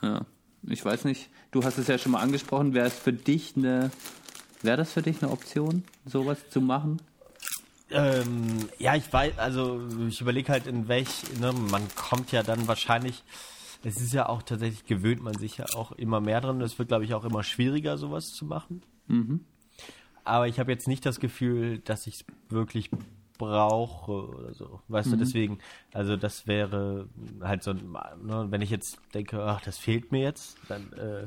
Ja, ich weiß nicht, du hast es ja schon mal angesprochen, wäre es für dich eine, wäre das für dich eine Option, sowas zu machen? Ähm, ja, ich weiß, also ich überlege halt in welch, ne, man kommt ja dann wahrscheinlich, es ist ja auch tatsächlich, gewöhnt man sich ja auch immer mehr dran. Es wird, glaube ich, auch immer schwieriger, sowas zu machen. Aber ich habe jetzt nicht das Gefühl, dass ich es wirklich brauche oder so. Weißt du, deswegen, also das wäre halt so, ein- ne, wenn ich jetzt denke, ach, das fehlt mir jetzt, dann, äh,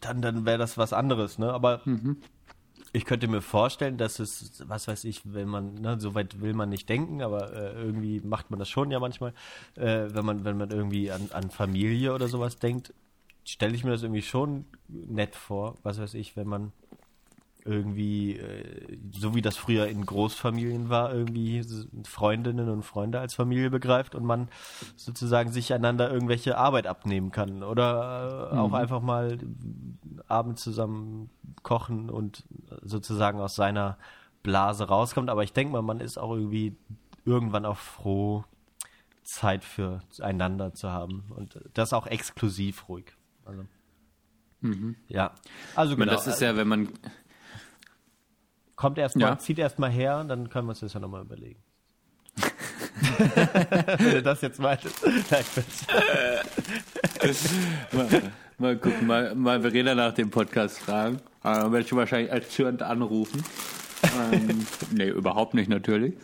dann, dann wäre das was anderes, ne? Aber ich könnte mir vorstellen, dass es, was weiß ich, wenn man, ne, so weit will man nicht denken, aber äh, irgendwie macht man das schon ja manchmal, äh, wenn man, wenn man irgendwie an, an Familie oder sowas denkt, stelle ich mir das irgendwie schon nett vor, was weiß ich, wenn man irgendwie, äh, so wie das früher in Großfamilien war, irgendwie Freundinnen und Freunde als Familie begreift und man sozusagen sich einander irgendwelche Arbeit abnehmen kann oder äh, auch einfach mal abends zusammen kochen und sozusagen aus seiner Blase rauskommt. Aber ich denke mal, man ist auch irgendwie irgendwann auch froh, Zeit für einander zu haben und das auch exklusiv ruhig. Also, Ja, also genau. das ist ja, wenn man, Kommt erstmal, Ja. zieht erstmal her, dann können wir uns das ja nochmal überlegen. Wenn du das jetzt meintest. Mal, mal gucken, mal, mal Verena nach dem Podcast fragen. Äh, werde ich wahrscheinlich als Zürnt anrufen. ähm, nee, überhaupt nicht natürlich.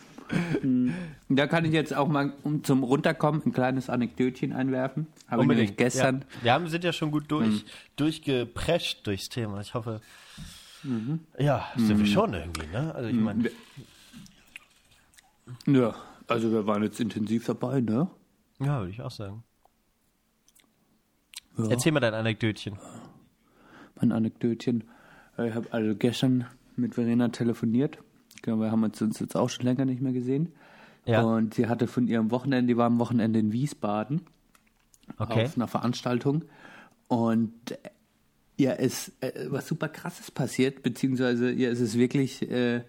Da kann ich jetzt auch mal um zum Runterkommen ein kleines Anekdötchen einwerfen. Habe ich nämlich gestern. Ja. Wir haben, sind ja schon gut durch, mhm. durchgeprescht durchs Thema. Ich hoffe. Mhm. Ja, sind mhm. wir schon irgendwie, ne? Also ich meine. Ja, also wir waren jetzt intensiv dabei, ne? Ja, würde ich auch sagen. Ja. Erzähl mal dein Anekdötchen. Mein Anekdötchen. Ich habe also gestern mit Verena telefoniert. Genau, wir haben uns jetzt auch schon länger nicht mehr gesehen. Ja. Und sie hatte von ihrem Wochenende, die war am Wochenende in Wiesbaden okay. auf einer Veranstaltung. Und ihr ist äh, was super krasses passiert, beziehungsweise ihr ist es wirklich äh,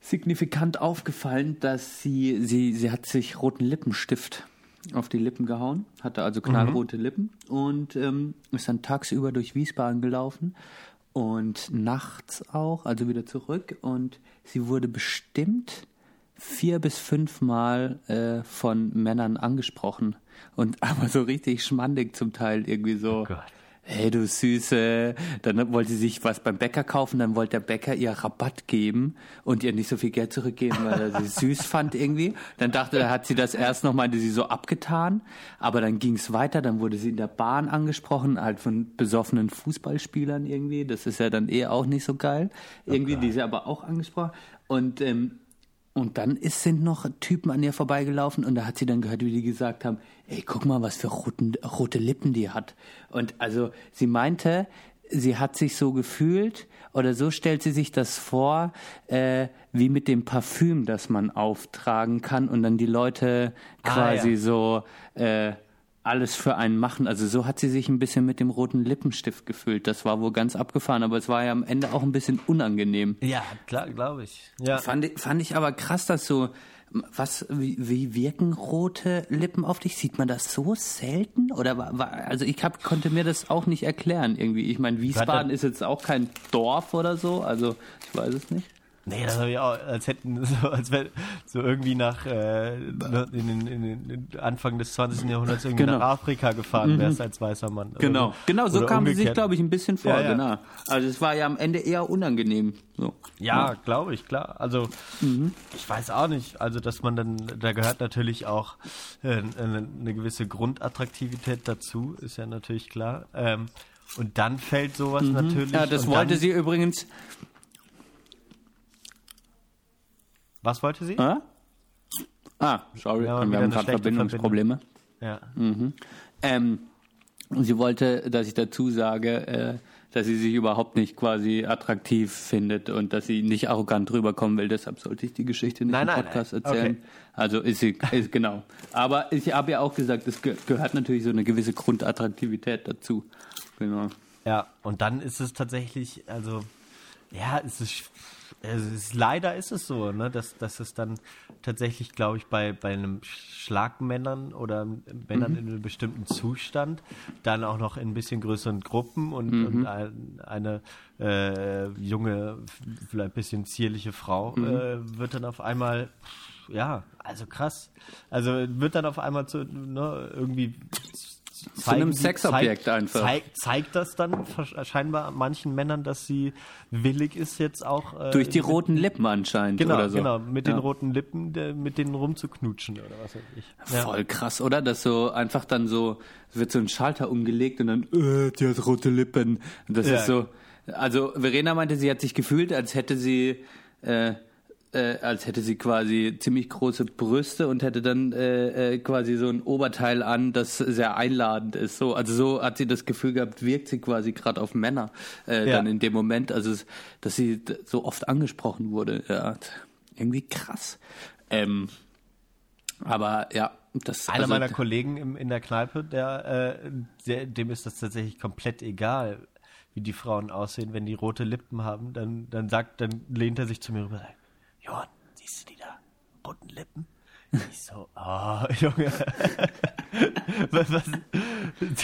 signifikant aufgefallen, dass sie, sie, sie hat sich roten Lippenstift auf die Lippen gehauen, hatte also knallrote mhm. Lippen und ähm, ist dann tagsüber durch Wiesbaden gelaufen und nachts auch, also wieder zurück und sie wurde bestimmt vier bis fünfmal äh, von Männern angesprochen und aber so richtig schmandig zum Teil irgendwie so. Oh Gott hey du Süße, dann wollte sie sich was beim Bäcker kaufen, dann wollte der Bäcker ihr Rabatt geben und ihr nicht so viel Geld zurückgeben, weil er sie süß fand irgendwie. Dann dachte er, hat sie das erst noch, meinte sie so abgetan, aber dann ging es weiter, dann wurde sie in der Bahn angesprochen, halt von besoffenen Fußballspielern irgendwie, das ist ja dann eh auch nicht so geil, irgendwie, okay. die sie aber auch angesprochen. Und ähm, und dann ist, sind noch Typen an ihr vorbeigelaufen und da hat sie dann gehört, wie die gesagt haben, ey, guck mal, was für roten, rote Lippen die hat. Und also sie meinte, sie hat sich so gefühlt oder so stellt sie sich das vor, äh, wie mit dem Parfüm, das man auftragen kann und dann die Leute quasi ah, ja. so äh, alles für einen machen. Also so hat sie sich ein bisschen mit dem roten Lippenstift gefühlt. Das war wohl ganz abgefahren, aber es war ja am Ende auch ein bisschen unangenehm. Ja, klar, glaube ich. Ja. Fand, fand ich aber krass, dass so was, wie, wie wirken rote Lippen auf dich? Sieht man das so selten? Oder war, war also ich hab, konnte mir das auch nicht erklären irgendwie. Ich meine, Wiesbaden ist jetzt auch kein Dorf oder so, also ich weiß es nicht. Nee, das habe ich auch, als hätten, so, als wenn, so irgendwie nach, äh, in, in, in, in Anfang des 20. Jahrhunderts irgendwie genau. nach Afrika gefahren mhm. wärst als weißer Mann. Genau, oder, genau, so kam sie sich, glaube ich, ein bisschen vor, ja, ja. genau. Also es war ja am Ende eher unangenehm. So. Ja, ja. glaube ich, klar. Also mhm. ich weiß auch nicht, also dass man dann, da gehört natürlich auch äh, eine, eine, gewisse Grundattraktivität dazu, ist ja natürlich klar. Ähm, und dann fällt sowas mhm. natürlich. Ja, das wollte sie übrigens Was wollte sie? Ah, ah sorry, ja, wir haben gerade Verbindungsprobleme. Ja. Mhm. Ähm, sie wollte, dass ich dazu sage, äh, dass sie sich überhaupt nicht quasi attraktiv findet und dass sie nicht arrogant rüberkommen will. Deshalb sollte ich die Geschichte nicht nein, im Podcast nein, nein. erzählen. Okay. Also ist sie, ist genau. Aber ich habe ja auch gesagt, es gehört natürlich so eine gewisse Grundattraktivität dazu. Genau. Ja, und dann ist es tatsächlich, also ja, es ist es ist, leider ist es so, ne, dass, dass es dann tatsächlich, glaube ich, bei, bei einem Schlagmännern oder Männern mhm. in einem bestimmten Zustand dann auch noch in ein bisschen größeren Gruppen und, mhm. und ein, eine äh, junge, vielleicht ein bisschen zierliche Frau mhm. äh, wird dann auf einmal, ja, also krass. Also wird dann auf einmal zu, ne, irgendwie zu einem Sexobjekt zeigt, einfach. Zeig, zeigt das dann scheinbar manchen Männern, dass sie willig ist, jetzt auch. Äh, Durch die mit, roten Lippen anscheinend. Genau, oder so. genau, mit ja. den roten Lippen, der, mit denen rumzuknutschen oder was weiß ich. Ja. Voll krass, oder? Dass so einfach dann so, wird so ein Schalter umgelegt und dann, äh, die hat rote Lippen. Das ja. ist so. Also Verena meinte, sie hat sich gefühlt, als hätte sie. Äh, äh, als hätte sie quasi ziemlich große Brüste und hätte dann äh, äh, quasi so ein Oberteil an, das sehr einladend ist. So, also so hat sie das Gefühl gehabt, wirkt sie quasi gerade auf Männer äh, ja. dann in dem Moment, also dass sie so oft angesprochen wurde. Ja, irgendwie krass. Ähm, aber ja, das einer also, meiner Kollegen im, in der Kneipe, der, äh, der, dem ist das tatsächlich komplett egal, wie die Frauen aussehen, wenn die rote Lippen haben, dann, dann sagt, dann lehnt er sich zu mir rüber Johann, siehst du die da? Roten Lippen? Ich so, oh, Junge. was, was,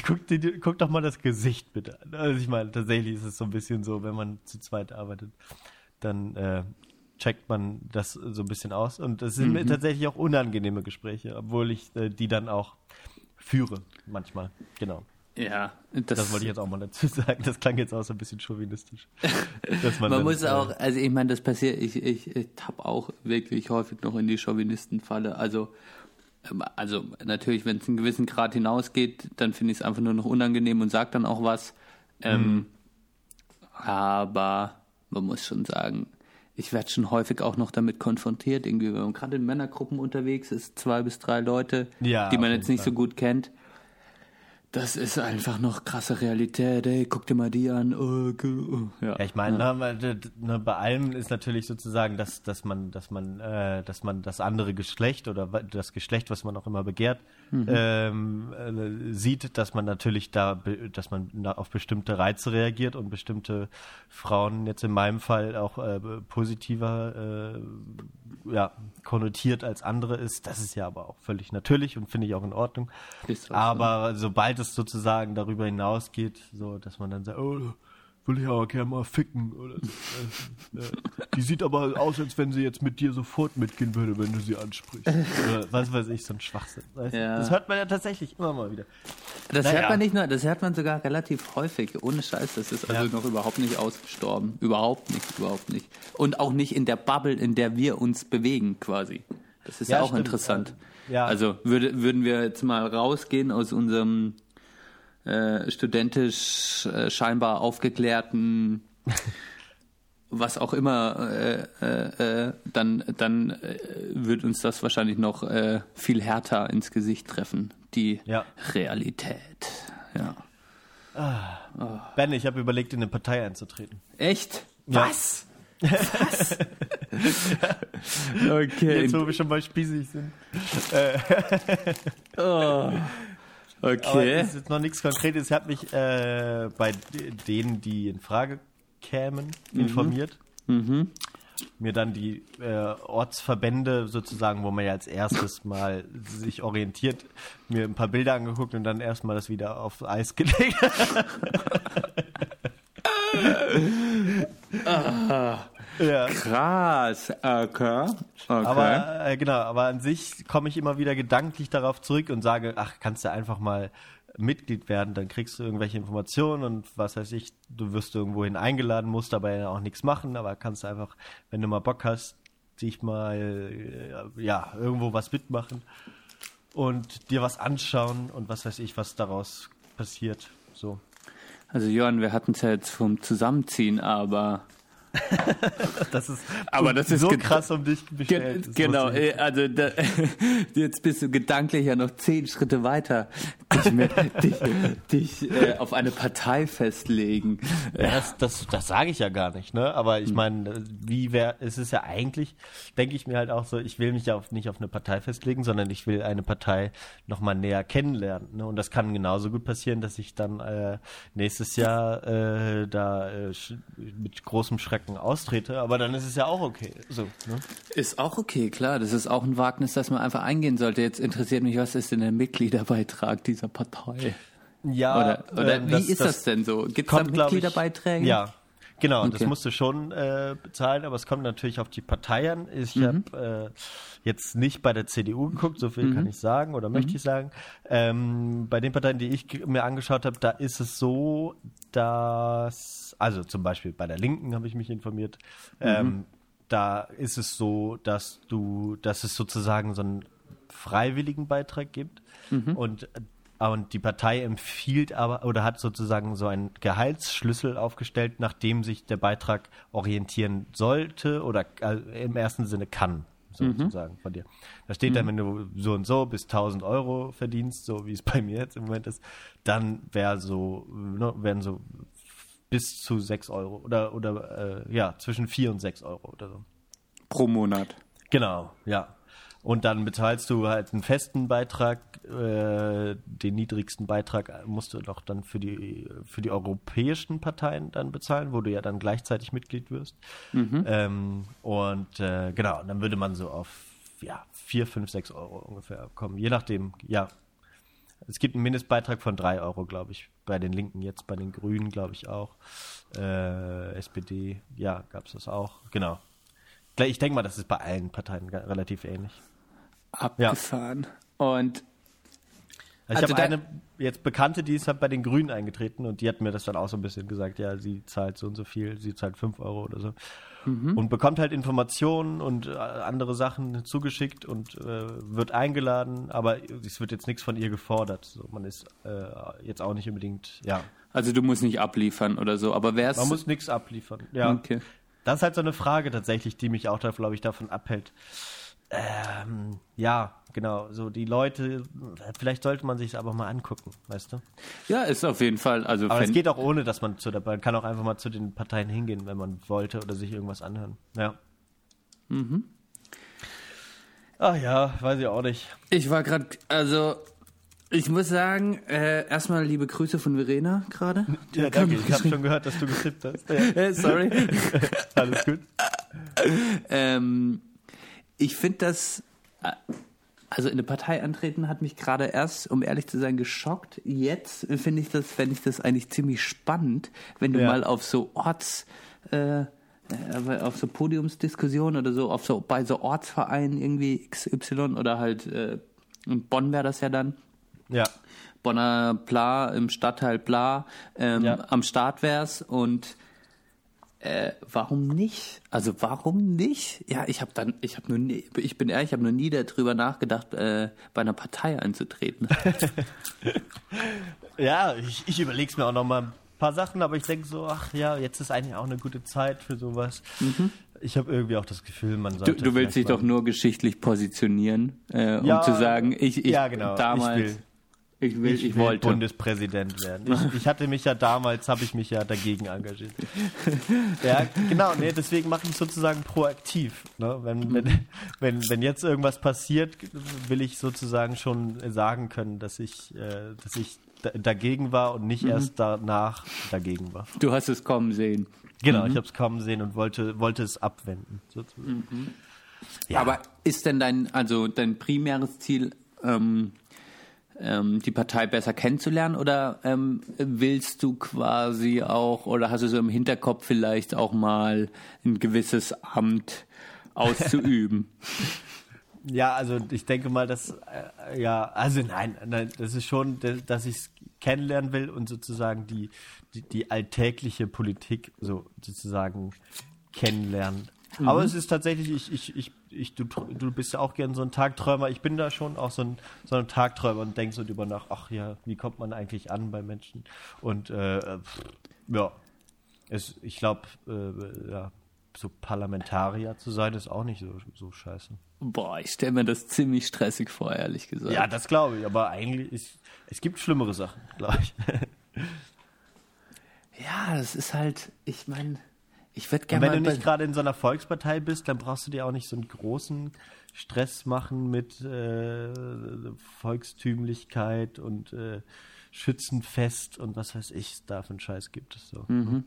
guck, guck, doch mal das Gesicht bitte an. Also ich meine, tatsächlich ist es so ein bisschen so, wenn man zu zweit arbeitet, dann, äh, checkt man das so ein bisschen aus. Und es sind Mhm. tatsächlich auch unangenehme Gespräche, obwohl ich äh, die dann auch führe, manchmal. Genau. Ja, Das, wollte ich jetzt auch mal dazu sagen. Das klang jetzt auch so ein bisschen chauvinistisch. Man dann, muss auch, also ich meine, das passiert, ich, ich, ich tapp auch wirklich häufig noch in die Chauvinistenfalle. Also, ähm, also natürlich, wenn es einen gewissen Grad hinausgeht, dann finde ich es einfach nur noch unangenehm und sage dann auch was. Ähm, Aber man muss schon sagen, ich werde schon häufig auch noch damit konfrontiert, irgendwie, wenn man gerade in Männergruppen unterwegs ist, zwei bis drei Leute, Ja, die man jetzt nicht so Fall. gut kennt. Das ist einfach noch krasse Realität. Ey, guck dir mal die an. Oh, oh. Ja. Ja, ich meine, ne, d- d- ne, bei allem ist natürlich sozusagen, dass, dass man, dass man, äh, dass man das andere Geschlecht oder das Geschlecht, was man auch immer begehrt, ähm, äh, sieht, dass man natürlich da, dass man auf bestimmte Reize reagiert und bestimmte Frauen jetzt in meinem Fall auch äh, positiver äh, ja, konnotiert als andere ist. Das ist ja aber auch völlig natürlich und finde ich auch in Ordnung. Auch so. aber sobald es sozusagen darüber hinausgeht, so dass man dann sagt, oh, will ich aber gerne mal ficken. Oder, äh, die sieht aber aus, als wenn sie jetzt mit dir sofort mitgehen würde, wenn du sie ansprichst. Oder was weiß ich, so ein Schwachsinn. Ja. Das hört man ja tatsächlich immer mal wieder. Das Naja. hört man nicht nur, das hört man sogar relativ häufig. Ohne Scheiß, das ist also Ja. noch überhaupt nicht ausgestorben. Überhaupt nicht, überhaupt nicht. Und auch nicht in der Bubble, in der wir uns bewegen, quasi. Das ist ja, Ja, auch stimmt. interessant. Ja. Also würde, würden wir jetzt mal rausgehen aus unserem äh, studentisch äh, scheinbar aufgeklärten was auch immer, äh, äh, äh, dann, dann äh, wird uns das wahrscheinlich noch äh, viel härter ins Gesicht treffen. Die Ja. Realität. Ja. Ben, ich habe überlegt, in eine Partei einzutreten. Echt? Ja. Was? Was? okay. Jetzt, wo wir schon mal spießig sind. Oh. Aber Okay. das ist jetzt noch nichts Konkretes. Ich habe mich äh, bei denen, die in Frage kämen, informiert. Mir dann die äh, Ortsverbände sozusagen, wo man ja als erstes mal sich orientiert, mir ein paar Bilder angeguckt und dann erstmal das wieder auf Eis gelegt. ja. Krass. Okay. okay. Aber äh, genau, aber an sich komme ich immer wieder gedanklich darauf zurück und sage, ach, kannst du einfach mal Mitglied werden, dann kriegst du irgendwelche Informationen und was weiß ich, du wirst irgendwohin eingeladen, musst dabei auch nichts machen, aber kannst einfach, wenn du mal Bock hast, dich mal äh, ja, irgendwo was mitmachen und dir was anschauen und was weiß ich, was daraus passiert. So. also Johann, wir hatten es ja jetzt vom Zusammenziehen, aber Das ist, Aber das ist so krass um dich bestellt. Ge genau, äh, also da, jetzt bist du gedanklich ja noch zehn Schritte weiter. Dich, mit, dich, dich äh, auf eine Partei festlegen. Ja, das, das, das sage ich ja gar nicht, ne? Aber Hm. ich meine, wie wäre, es ist ja eigentlich, denke ich mir halt auch so, ich will mich ja auf, nicht auf eine Partei festlegen, sondern ich will eine Partei nochmal näher kennenlernen. Ne? Und das kann genauso gut passieren, dass ich dann äh, nächstes Jahr äh, da äh, mit großem Schrecken austrete, aber dann ist es ja auch okay. So, ne? Ist auch okay, klar. Das ist auch ein Wagnis, das man einfach eingehen sollte. Jetzt interessiert mich, was ist denn der Mitgliederbeitrag dieser Partei? Ja, Oder, oder ähm, wie ist das, denn so? Gibt es da glaub ich- Mitgliederbeiträge? Ja, genau. Das Okay. musst du schon äh, bezahlen, aber es kommt natürlich auf die Partei an. Ich Mhm. habe äh, jetzt nicht bei der CDU geguckt, so viel Mhm. kann ich sagen oder möchte ich sagen. Ähm, bei den Parteien, die ich mir angeschaut habe, da ist es so, dass, also zum Beispiel bei der Linken habe ich mich informiert, Mhm. ähm, da ist es so, dass du, dass es sozusagen so einen freiwilligen Beitrag gibt Mhm. und und die Partei empfiehlt aber oder hat sozusagen so einen Gehaltsschlüssel aufgestellt, nach dem sich der Beitrag orientieren sollte oder äh, im ersten Sinne kann, sozusagen von dir. Da steht dann, wenn du so und so bis 1000 Euro verdienst, so wie es bei mir jetzt im Moment ist, dann wäre so, ne, wären so bis zu 6 Euro oder, oder äh, ja, zwischen 4 und 6 Euro oder so. Pro Monat. Genau, ja. Und dann bezahlst du halt einen festen Beitrag, äh, den niedrigsten Beitrag musst du doch dann für die für die europäischen Parteien dann bezahlen, wo du ja dann gleichzeitig Mitglied wirst. Ähm, und äh, genau, dann würde man so auf ja vier, fünf, sechs Euro ungefähr kommen, je nachdem. Ja, es gibt einen Mindestbeitrag von drei Euro, glaube ich, bei den Linken jetzt, bei den Grünen, glaube ich auch. Äh, SPD, ja, gab es das auch. Genau. Ich denke mal, das ist bei allen Parteien relativ ähnlich. Abgefahren. Ja. Und also ich also habe eine jetzt Bekannte, die ist halt bei den Grünen eingetreten und die hat mir das dann auch so ein bisschen gesagt, ja, sie zahlt so und so viel, sie zahlt 5 Euro oder so. Mhm. Und bekommt halt Informationen und äh, andere Sachen zugeschickt und äh, wird eingeladen, aber es wird jetzt nichts von ihr gefordert. So, man ist äh, jetzt auch nicht unbedingt, ja. Also du musst nicht abliefern oder so, aber wer Man muss nichts abliefern, ja. Okay. Das ist halt so eine Frage tatsächlich, die mich auch, glaube ich, davon abhält. Ähm, ja, genau, so die Leute, vielleicht sollte man sich es aber mal angucken, weißt du? Ja, ist auf jeden Fall. Also aber es geht auch ohne, dass man zu der, man kann auch einfach mal zu den Parteien hingehen, wenn man wollte oder sich irgendwas anhören. Ja. Mhm. Ach ja, weiß ich auch nicht. Ich war gerade, also ich muss sagen, äh, erstmal liebe Grüße von Verena gerade. Ja, danke. Ich habe schon gehört, dass du getippt hast. Ja. Äh, sorry. Alles gut. ähm, ich finde das, also in eine Partei antreten hat mich gerade erst, um ehrlich zu sein, geschockt. Jetzt finde ich das, fände ich das eigentlich ziemlich spannend, wenn du ja. mal auf so Orts, äh, äh auf so Podiumsdiskussionen oder so, auf so bei so Ortsvereinen irgendwie XY oder halt äh, in Bonn wäre das ja dann. Ja. Bonner Pla im Stadtteil Pla ähm, ja. am Start wär's und äh, warum nicht? Also warum nicht? Ja, ich habe dann, ich habe nur, nie, ich bin ehrlich, ich habe noch nie darüber nachgedacht, äh, bei einer Partei einzutreten. ja, ich, ich überlege es mir auch noch mal ein paar Sachen, aber ich denke so, ach ja, jetzt ist eigentlich auch eine gute Zeit für sowas. Mhm. Ich habe irgendwie auch das Gefühl, man sollte. Du, du willst dich doch nur geschichtlich positionieren, äh, um ja, zu sagen, ich, ich ja, genau, damals. Ich will ich will, ich, ich will wollte. Bundespräsident werden. Ich, ich, hatte mich ja damals, habe ich mich ja dagegen engagiert. ja, genau, nee, deswegen mache ich sozusagen proaktiv. Ne? Wenn, wenn, wenn, wenn jetzt irgendwas passiert, will ich sozusagen schon sagen können, dass ich, äh, dass ich dagegen war und nicht mhm. erst danach dagegen war. Du hast es kommen sehen. Genau, mhm. ich habe es kommen sehen und wollte, wollte es abwenden. Sozusagen. Mhm. Ja. Aber ist denn dein, also dein primäres Ziel, ähm, ähm, die Partei besser kennenzulernen oder ähm, willst du quasi auch oder hast du so im Hinterkopf vielleicht auch mal ein gewisses Amt auszuüben? ja, also ich denke mal, dass äh, ja, also nein, nein, das ist schon, dass ich es kennenlernen will und sozusagen die, die, die alltägliche Politik so sozusagen kennenlernen. Mhm. Aber es ist tatsächlich, ich, ich, ich ich, du, du bist ja auch gern so ein Tagträumer. Ich bin da schon auch so ein, so ein Tagträumer und denke so drüber nach, ach ja, wie kommt man eigentlich an bei Menschen? Und äh, ja, es, ich glaube, äh, ja, so Parlamentarier zu sein, ist auch nicht so, so scheiße. Boah, ich stelle mir das ziemlich stressig vor, ehrlich gesagt. Ja, das glaube ich, aber eigentlich ist, es gibt schlimmere Sachen, glaube ich. ja, das ist halt, ich meine ich würde gerne. Wenn du nicht gerade in so einer Volkspartei bist, dann brauchst du dir auch nicht so einen großen Stress machen mit äh, Volkstümlichkeit und äh, Schützenfest und was weiß ich, da für einen Scheiß gibt es so. Mhm.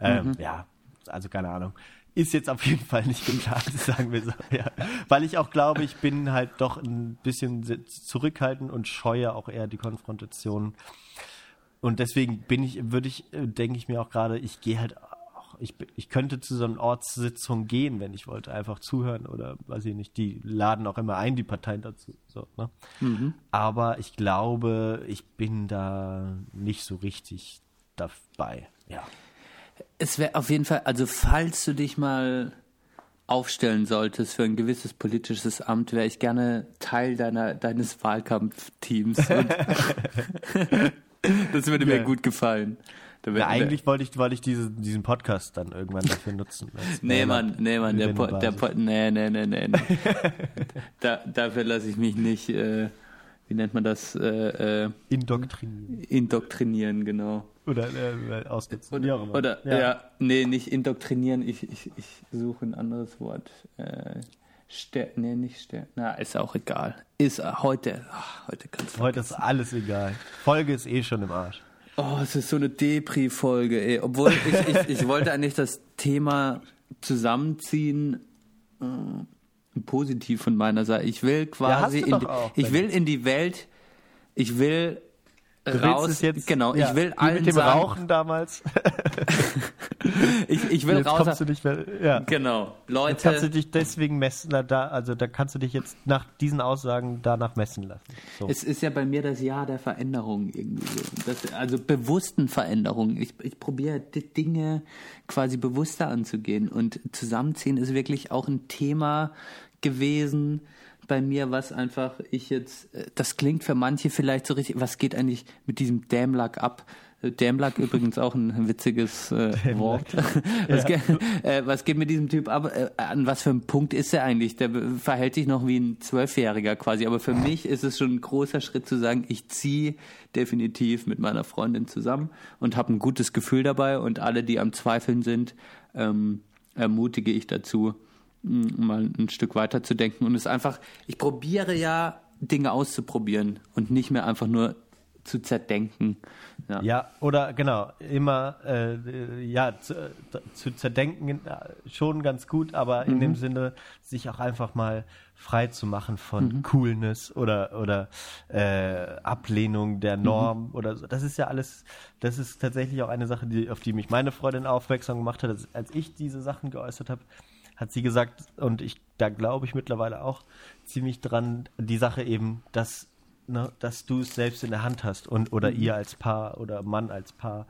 Ähm, mhm. Ja, also keine Ahnung. Ist jetzt auf jeden Fall nicht geplant, sagen wir so. Ja. Weil ich auch glaube, ich bin halt doch ein bisschen zurückhaltend und scheue auch eher die Konfrontation. Und deswegen bin ich, würde ich, äh, denke ich mir auch gerade, ich gehe halt ich, ich könnte zu so einer Ortssitzung gehen, wenn ich wollte, einfach zuhören oder weiß ich nicht, die laden auch immer ein, die Parteien dazu. So, ne? Mhm. Aber ich glaube, ich bin da nicht so richtig dabei. Ja. Es wäre auf jeden Fall, also falls du dich mal aufstellen solltest für ein gewisses politisches Amt, wäre ich gerne Teil deiner, deines Wahlkampfteams. das würde mir ja. gut gefallen. Ja, eigentlich wollte ich, wollte ich diese, diesen Podcast dann irgendwann dafür nutzen. nee, Mann, nee, Mann, der, po, der po, nee, nee, nee, nee. da, dafür lasse ich mich nicht, äh, wie nennt man das? Äh, äh, indoktrinieren. Indoktrinieren, genau. Oder äh, ausnutzen. Oder, oder ja. ja. nee, nicht indoktrinieren, ich, ich, ich suche ein anderes Wort. Äh, Ster nee, nicht Ster Na, ist auch egal. Ist äh, heute, ach, heute du Heute ist alles egal. Folge ist eh schon im Arsch. Oh, es ist so eine Depri-Folge, ey. Obwohl ich, ich, ich wollte eigentlich das Thema zusammenziehen, äh, positiv von meiner Seite. Ich will quasi, ja, in, die, auch, ich will in die Welt, ich will du raus, jetzt, genau, ja, ich will allen mit dem sagen, Rauchen damals. ich, ich will jetzt raus. kommst du nicht mehr, ja. Genau. Jetzt kannst du Leute, dich deswegen messen, da, also da kannst du dich jetzt nach diesen Aussagen danach messen lassen. So. es ist ja bei mir das Jahr der Veränderung irgendwie so. Das, also bewussten Veränderungen. Ich, ich probiere die Dinge quasi bewusster anzugehen. Und zusammenziehen ist wirklich auch ein Thema gewesen bei mir, was einfach ich jetzt, äh, das klingt für manche vielleicht so richtig, was geht eigentlich mit diesem Dämlack ab? Äh, Dämlack übrigens auch ein witziges äh, Wort. Was, geht, äh, was geht mit diesem Typ ab? Äh, an was für einem Punkt ist er eigentlich? Der verhält sich noch wie ein Zwölfjähriger quasi. Aber für mich ist es schon ein großer Schritt zu sagen, ich ziehe definitiv mit meiner Freundin zusammen und habe ein gutes Gefühl dabei. Und alle, die am Zweifeln sind, ähm, ermutige ich dazu, mh, mal ein Stück weiter zu denken. Und es einfach, ich probiere ja Dinge auszuprobieren und nicht mehr einfach nur zu zerdenken. Ja. Ja, oder genau, immer äh, ja, zu, zu zerdenken äh, schon ganz gut, aber in dem Sinne, sich auch einfach mal frei zu machen von Coolness oder oder äh, Ablehnung der Norm oder so. Das ist ja alles, das ist tatsächlich auch eine Sache, die, auf die mich meine Freundin aufmerksam gemacht hat. Als ich diese Sachen geäußert habe, hat sie gesagt, und ich, da glaube ich mittlerweile auch ziemlich dran, die Sache eben, dass, ne, dass du es selbst in der Hand hast und oder ihr als Paar oder Mann als Paar.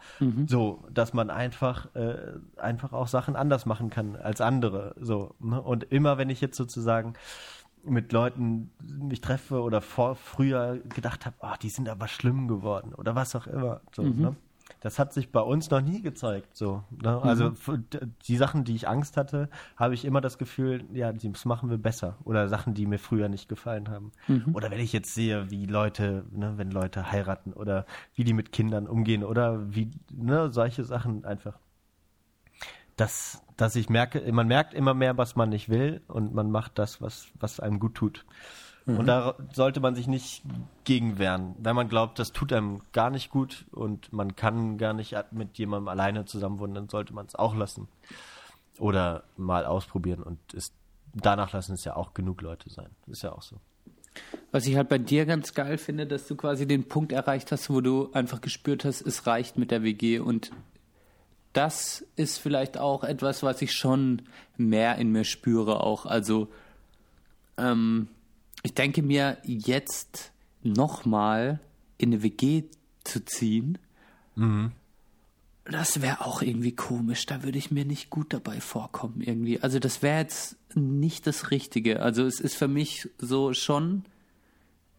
So, dass man einfach, äh, einfach auch Sachen anders machen kann als andere. So, ne? Und immer wenn ich jetzt sozusagen mit Leuten mich treffe oder vor, früher gedacht habe, oh, die sind aber schlimm geworden oder was auch immer. So, ne? Das hat sich bei uns noch nie gezeigt. So, ne? Also f- d- die Sachen, die ich Angst hatte, habe ich immer das Gefühl, ja, das machen wir besser. Oder Sachen, die mir früher nicht gefallen haben. Oder wenn ich jetzt sehe, wie Leute, ne, wenn Leute heiraten oder wie die mit Kindern umgehen oder wie, ne, solche Sachen einfach dass, dass ich merke, man merkt immer mehr, was man nicht will und man macht das, was, was einem gut tut. Und da sollte man sich nicht gegen wehren. Wenn man glaubt, das tut einem gar nicht gut und man kann gar nicht mit jemandem alleine zusammenwohnen, dann sollte man es auch lassen. Oder mal ausprobieren und es, danach lassen es ja auch genug Leute sein. Ist ja auch so. Was ich halt bei dir ganz geil finde, dass du quasi den Punkt erreicht hast, wo du einfach gespürt hast, es reicht mit der WG und das ist vielleicht auch etwas, was ich schon mehr in mir spüre auch. Also ähm, ich denke mir jetzt nochmal in eine WG zu ziehen, das wäre auch irgendwie komisch. Da würde ich mir nicht gut dabei vorkommen irgendwie. Also das wäre jetzt nicht das Richtige. Also es ist für mich so schon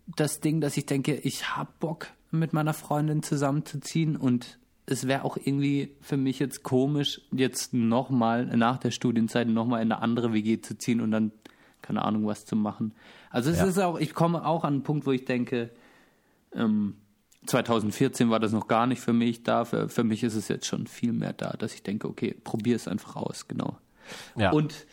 das Ding, dass ich denke, ich hab Bock mit meiner Freundin zusammenzuziehen und es wäre auch irgendwie für mich jetzt komisch, jetzt nochmal nach der Studienzeit nochmal in eine andere WG zu ziehen und dann keine Ahnung was zu machen. Also es Ja. ist auch, ich komme auch an einen Punkt, wo ich denke, ähm, 2014 war das noch gar nicht für mich da. Für, für mich ist es jetzt schon viel mehr da, dass ich denke, okay, probier es einfach aus, genau. Ja. Und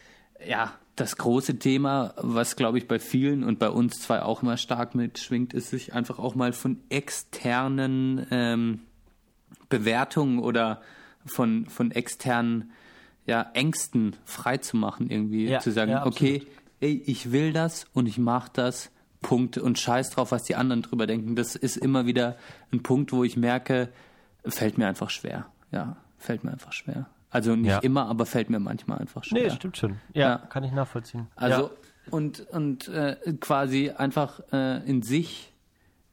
ja, das große Thema, was glaube ich bei vielen und bei uns zwei auch immer stark mitschwingt, ist sich einfach auch mal von externen ähm, Bewertungen oder von, von externen ja, Ängsten frei zu machen, irgendwie Ja, zu sagen, ja, okay, ey, ich will das und ich mache das, Punkt und scheiß drauf, was die anderen drüber denken. Das ist immer wieder ein Punkt, wo ich merke, fällt mir einfach schwer. Ja, fällt mir einfach schwer. Also nicht Ja. immer, aber fällt mir manchmal einfach schwer. Nee, stimmt schon. Ja, Ja. kann ich nachvollziehen. Also ja. und und äh, quasi einfach äh, in sich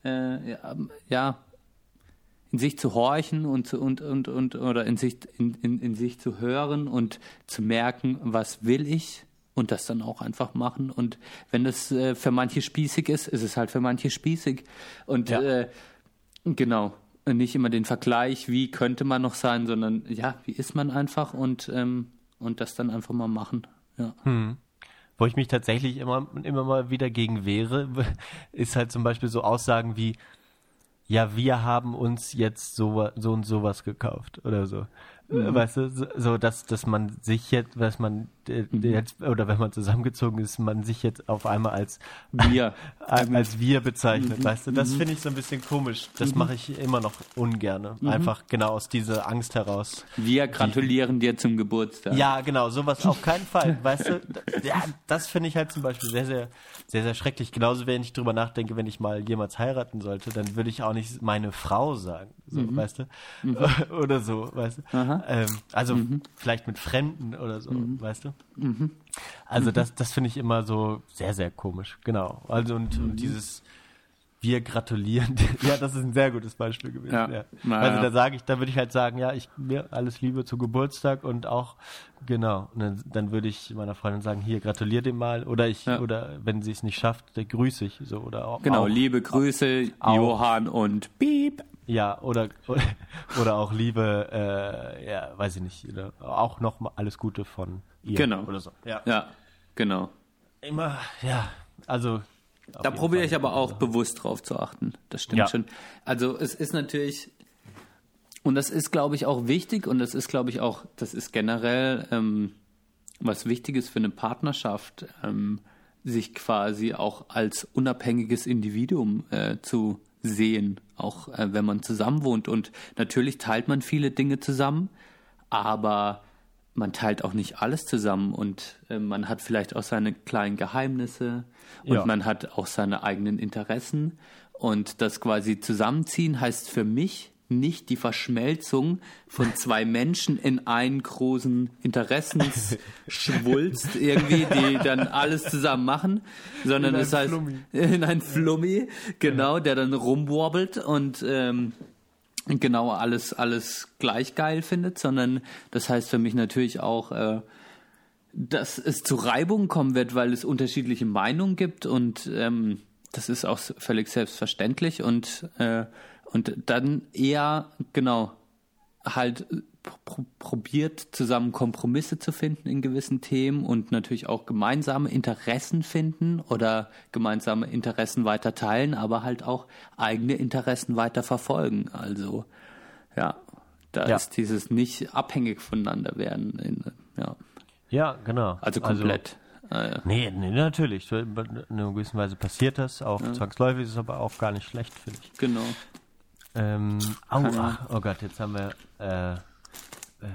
äh, ja, ja in sich zu horchen und zu, und und und oder in sich in, in, in sich zu hören und zu merken, was will ich und das dann auch einfach machen und wenn das äh, für manche spießig ist, ist es halt für manche spießig und Ja. äh, genau nicht immer den Vergleich, wie könnte man noch sein, sondern ja, wie ist man einfach und ähm, und das dann einfach mal machen. Ja. Wo ich mich tatsächlich immer, immer mal wieder gegen wehre, ist halt zum Beispiel so Aussagen wie, ja, wir haben uns jetzt so, so und sowas gekauft oder so. Weißt du, so, so dass, dass man sich jetzt, dass man äh, jetzt, oder wenn man zusammengezogen ist, man sich jetzt auf einmal als Wir. als, wir bezeichnet, weißt du? Das finde ich so ein bisschen komisch. Das mache ich immer noch ungerne. Einfach genau aus dieser Angst heraus. Wir gratulieren dir zum Geburtstag. Ja, genau, sowas auf keinen Fall, weißt du? Ja, das finde ich halt zum Beispiel sehr, sehr, sehr, sehr schrecklich. Genauso, wenn ich drüber nachdenke, wenn ich mal jemals heiraten sollte, dann würde ich auch nicht meine Frau sagen, so, weißt du? Oder so, weißt du? Ähm, also vielleicht mit Fremden oder so, weißt du? Also das, das finde ich immer so sehr, sehr komisch. Genau. Also und, und dieses wir gratulieren. ja, das ist ein sehr gutes Beispiel gewesen. Ja. Ja. Also ja. da sage ich, da würde ich halt sagen, ja, ich mir alles Liebe zu Geburtstag und auch genau. Und dann, dann würde ich meiner Freundin sagen, hier gratulier dem mal oder ich oder wenn sie es nicht schafft, dann grüße ich so oder auch, Genau, auch liebe Grüße, auch. Johann und Piep. ja oder oder, oder auch Liebe, äh, ja, weiß ich nicht, oder auch noch mal alles Gute von ihr Genau. oder so. Ja. Ja, genau. Immer, ja, also Da probiere ich aber auch bewusst drauf zu achten. Das stimmt Ja. schon. Also es ist natürlich, und das ist, glaube ich, auch wichtig und das ist, glaube ich, auch, das ist generell ähm, was Wichtiges für eine Partnerschaft, ähm, sich quasi auch als unabhängiges Individuum äh, zu sehen, auch äh, wenn man zusammen wohnt. Und natürlich teilt man viele Dinge zusammen, aber man teilt auch nicht alles zusammen und äh, man hat vielleicht auch seine kleinen Geheimnisse und Ja. man hat auch seine eigenen Interessen. Und das quasi zusammenziehen heißt für mich nicht die Verschmelzung von zwei Menschen in einen großen Interessensschwulst irgendwie, die dann alles zusammen machen, sondern es heißt Flummi. in ein Flummi, genau, der dann rumwobbelt und ähm, genau alles, alles gleich geil findet, sondern das heißt für mich natürlich auch, äh, dass es zu Reibungen kommen wird, weil es unterschiedliche Meinungen gibt und ähm, das ist auch völlig selbstverständlich und, äh, und dann eher, genau, halt pr probiert, zusammen Kompromisse zu finden in gewissen Themen und natürlich auch gemeinsame Interessen finden oder gemeinsame Interessen weiter teilen, aber halt auch eigene Interessen weiter verfolgen. Also, ja, da Ja. ist dieses nicht abhängig voneinander werden. In, ja, Ja, genau. also komplett. äh, Nee, nee, natürlich. In einer gewissen Weise passiert das. Auch zwangsläufig ist es aber auch gar nicht schlecht, finde ich. genau. Ähm, au, ach, oh Gott, jetzt haben wir äh, äh,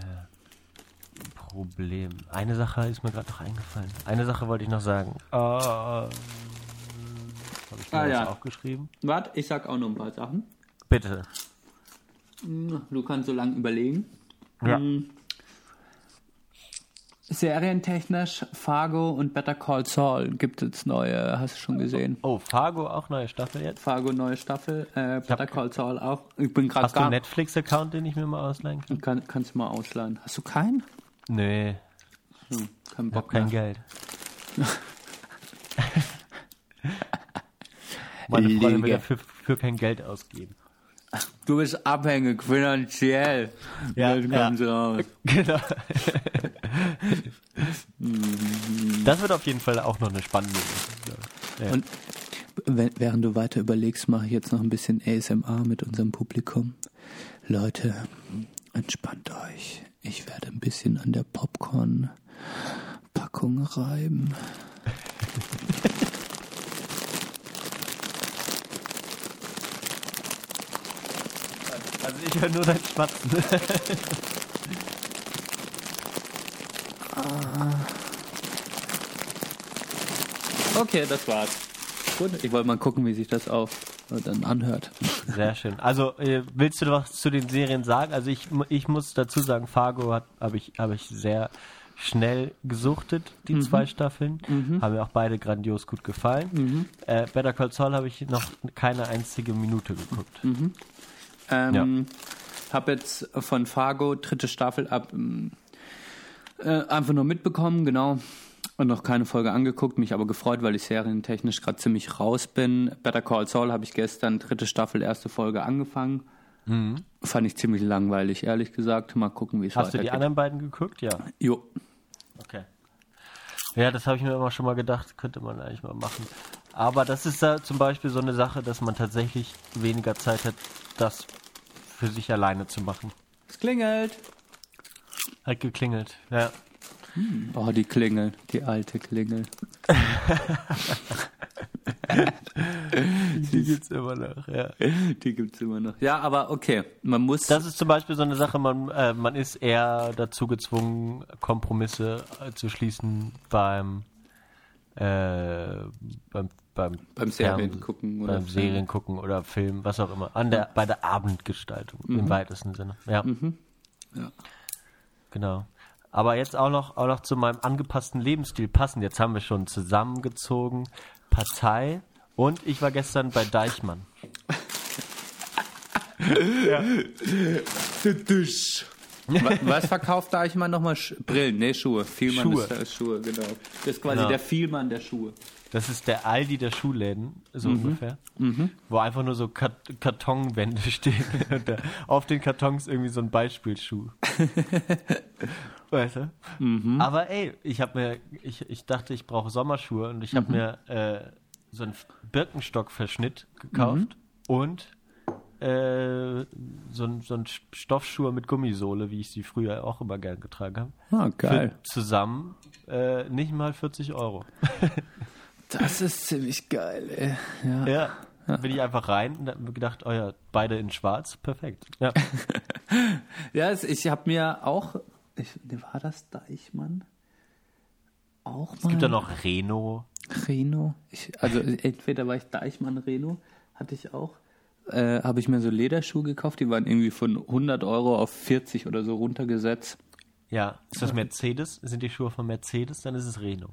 Problem. Eine Sache ist mir gerade noch eingefallen. Eine Sache wollte ich noch sagen. Äh, Habe ich mir Ah, das ja. aufgeschrieben? Warte, ich sag auch noch ein paar Sachen. Bitte. Du kannst so lange überlegen. Ja. Mm. Serientechnisch Fargo und Better Call Saul gibt es neue, hast du schon gesehen? Oh, Fargo auch neue Staffel jetzt? Fargo neue Staffel, äh, Better Call Saul auch. Ich bin gerade Hast du einen Netflix-Account, den ich mir mal ausleihen kann? kann, kannst du mal ausleihen. Hast du keinen? Nee, Hm, kein ich hab Bock kein. Geld. Meine Freundin will dafür für kein Geld ausgeben. Du bist abhängig finanziell. Ja, Jetzt ja. raus. Genau. das wird auf jeden Fall auch noch eine spannende. Ja. Und während du weiter überlegst, mache ich jetzt noch ein bisschen ASMR mit unserem Publikum. Leute, entspannt euch. Ich werde ein bisschen an der Popcorn-Packung reiben. Also ich höre nur dein Schmatzen. Okay, das war's. Gut, ich wollte mal gucken, wie sich das auf äh, dann anhört. Sehr schön. Also äh, willst du was zu den Serien sagen? Also ich, ich muss dazu sagen, Fargo habe ich, hab ich sehr schnell gesuchtet, die zwei Staffeln. Haben mir auch beide grandios gut gefallen. Äh, Better Call Saul habe ich noch keine einzige Minute geguckt. Ähm, Hab jetzt von Fargo dritte Staffel ab ähm, äh, einfach nur mitbekommen, genau. Und noch keine Folge angeguckt, mich aber gefreut, weil ich serientechnisch gerade ziemlich raus bin. Better Call Saul habe ich gestern dritte Staffel, erste Folge angefangen. Fand ich ziemlich langweilig, ehrlich gesagt. Mal gucken, wie es Hast du die weitergeht. anderen beiden geguckt? Ja. Jo. Okay. Ja, das habe ich mir immer schon mal gedacht, könnte man eigentlich mal machen. Aber das ist da zum Beispiel so eine Sache, dass man tatsächlich weniger Zeit hat, das für sich alleine zu machen. Es klingelt. Hat geklingelt, ja. Oh, die Klingel, die alte Klingel. Die gibt's immer noch, ja. Die gibt's immer noch. Ja, aber okay, man muss. Das ist zum Beispiel so eine Sache, man, äh, man ist eher dazu gezwungen, Kompromisse äh, zu schließen beim, äh, beim, beim, Beim Serien gucken oder beim Film. Serien gucken oder Film, was auch immer. An der, bei der Abendgestaltung Mhm. im weitesten Sinne. Ja. Ja. Genau. Aber jetzt auch noch, auch noch zu meinem angepassten Lebensstil passen. Jetzt haben wir schon zusammengezogen, Partei und ich war gestern bei Deichmann. ja. Was verkauft Deichmann nochmal? Brillen, ne, Schuhe. Vielmann Schuhe. Ist, ist Schuhe, genau. Das ist quasi genau. der Vielmann der Schuhe. Das ist der Aldi der Schuhläden, so mhm. ungefähr. Mhm. Wo einfach nur so Kart Kartonwände stehen. und auf den Kartons irgendwie so ein Beispielschuh. weißt du? Mhm. Aber ey, ich habe mir, ich, ich dachte, ich brauche Sommerschuhe und ich habe mhm. mir äh, so einen Birkenstock-Verschnitt gekauft mhm. und äh, so, ein, so ein Stoffschuhe mit Gummisohle, wie ich sie früher auch immer gern getragen habe. Ah, geil. Für zusammen äh, nicht mal 40 Euro. Das ist ziemlich geil, ey. Ja. ja. Ja. Bin ich einfach rein und habe gedacht, oh ja, beide in schwarz, perfekt. Ja, ja ich habe mir auch, ich, war das Deichmann? Auch es gibt ja noch Reno. Reno. Ich, also entweder war ich Deichmann Reno, hatte ich auch. Äh, habe ich mir so Lederschuhe gekauft, die waren irgendwie von 100 Euro auf 40 oder so runtergesetzt. Ja, ist das Mercedes? Sind die Schuhe von Mercedes? Dann ist es Reno.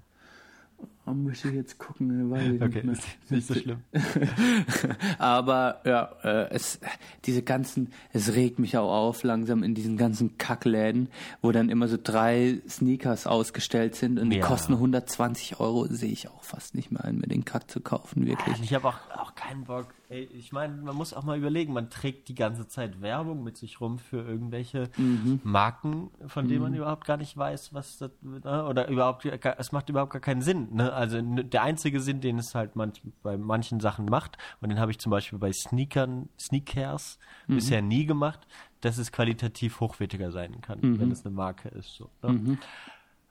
Oh, muss ich jetzt gucken, weil ich okay, nicht, ist nicht so schlimm. Aber ja, äh, es, diese ganzen, es regt mich auch auf langsam in diesen ganzen Kackläden, wo dann immer so drei Sneakers ausgestellt sind und die ja. kosten 120 Euro, sehe ich auch fast nicht mehr ein, mir den Kack zu kaufen, wirklich. Ich habe auch, auch keinen Bock. Ey, ich meine, man muss auch mal überlegen, man trägt die ganze Zeit Werbung mit sich rum für irgendwelche mhm. Marken, von denen mhm. man überhaupt gar nicht weiß, was das, ne, oder überhaupt, es macht überhaupt gar keinen Sinn, ne? Also der einzige Sinn, den es halt manch, bei manchen Sachen macht, und den habe ich zum Beispiel bei Sneakern, Sneakers mhm. bisher nie gemacht, dass es qualitativ hochwertiger sein kann, mhm. wenn es eine Marke ist. So, ne? Mhm.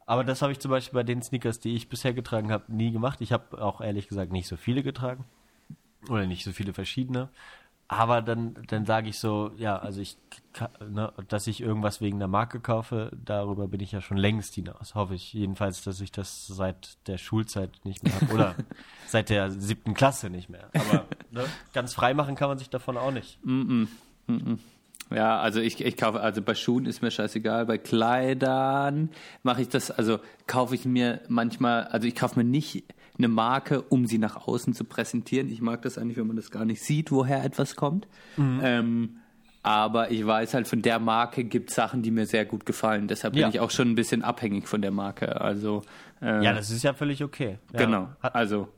Aber das habe ich zum Beispiel bei den Sneakers, die ich bisher getragen habe, nie gemacht. Ich habe auch ehrlich gesagt nicht so viele getragen. Oder nicht so viele verschiedene. Aber dann, dann sage ich so, ja, also ich, ne, dass ich irgendwas wegen der Marke kaufe, darüber bin ich ja schon längst hinaus. Hoffe ich jedenfalls, dass ich das seit der Schulzeit nicht mehr habe oder seit der siebten Klasse nicht mehr. Aber ne, ganz frei machen kann man sich davon auch nicht. Mm -mm. Mm ja, also ich, ich kaufe, also bei Schuhen ist mir scheißegal, bei Kleidern mache ich das, also kaufe ich mir manchmal, also ich kaufe mir nicht eine Marke, um sie nach außen zu präsentieren. Ich mag das eigentlich, wenn man das gar nicht sieht, woher etwas kommt. Mhm. Ähm, aber ich weiß halt, von der Marke gibt es Sachen, die mir sehr gut gefallen. Deshalb bin ja. ich auch schon ein bisschen abhängig von der Marke. Also äh, ja, das ist ja völlig okay. Ja. Genau. Also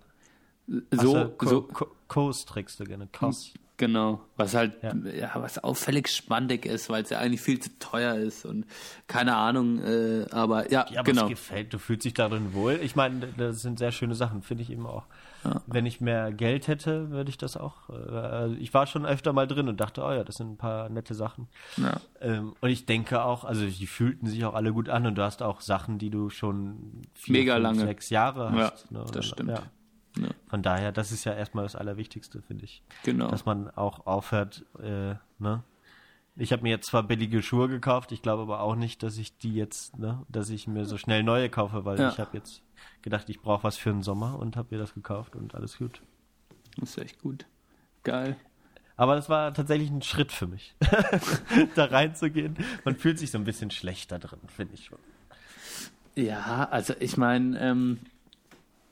so, Co so Kos trägst du gerne. Kos. Genau, was halt, ja, ja was auffällig spandig ist, weil es ja eigentlich viel zu teuer ist und keine Ahnung, äh, aber ja, ja aber genau. Es gefällt, du fühlst dich darin wohl. Ich meine, das sind sehr schöne Sachen, finde ich eben auch. Ja. Wenn ich mehr Geld hätte, würde ich das auch. Äh, ich war schon öfter mal drin und dachte, oh ja, das sind ein paar nette Sachen. Ja. Ähm, und ich denke auch, also die fühlten sich auch alle gut an und du hast auch Sachen, die du schon vier, Mega fünf, lange. sechs Jahre hast. Ja, ne? das stimmt. Ja. Ja. Von daher, das ist ja erstmal das Allerwichtigste, finde ich. Genau. Dass man auch aufhört, äh, ne? Ich habe mir jetzt zwar billige Schuhe gekauft, ich glaube aber auch nicht, dass ich die jetzt, ne, dass ich mir so schnell neue kaufe, weil ja. ich habe jetzt gedacht, ich brauche was für den Sommer und habe mir das gekauft und alles gut. Das ist echt gut. Geil. Aber das war tatsächlich ein Schritt für mich, da reinzugehen. Man fühlt sich so ein bisschen schlechter drin, finde ich schon. Ja, also ich meine, ähm,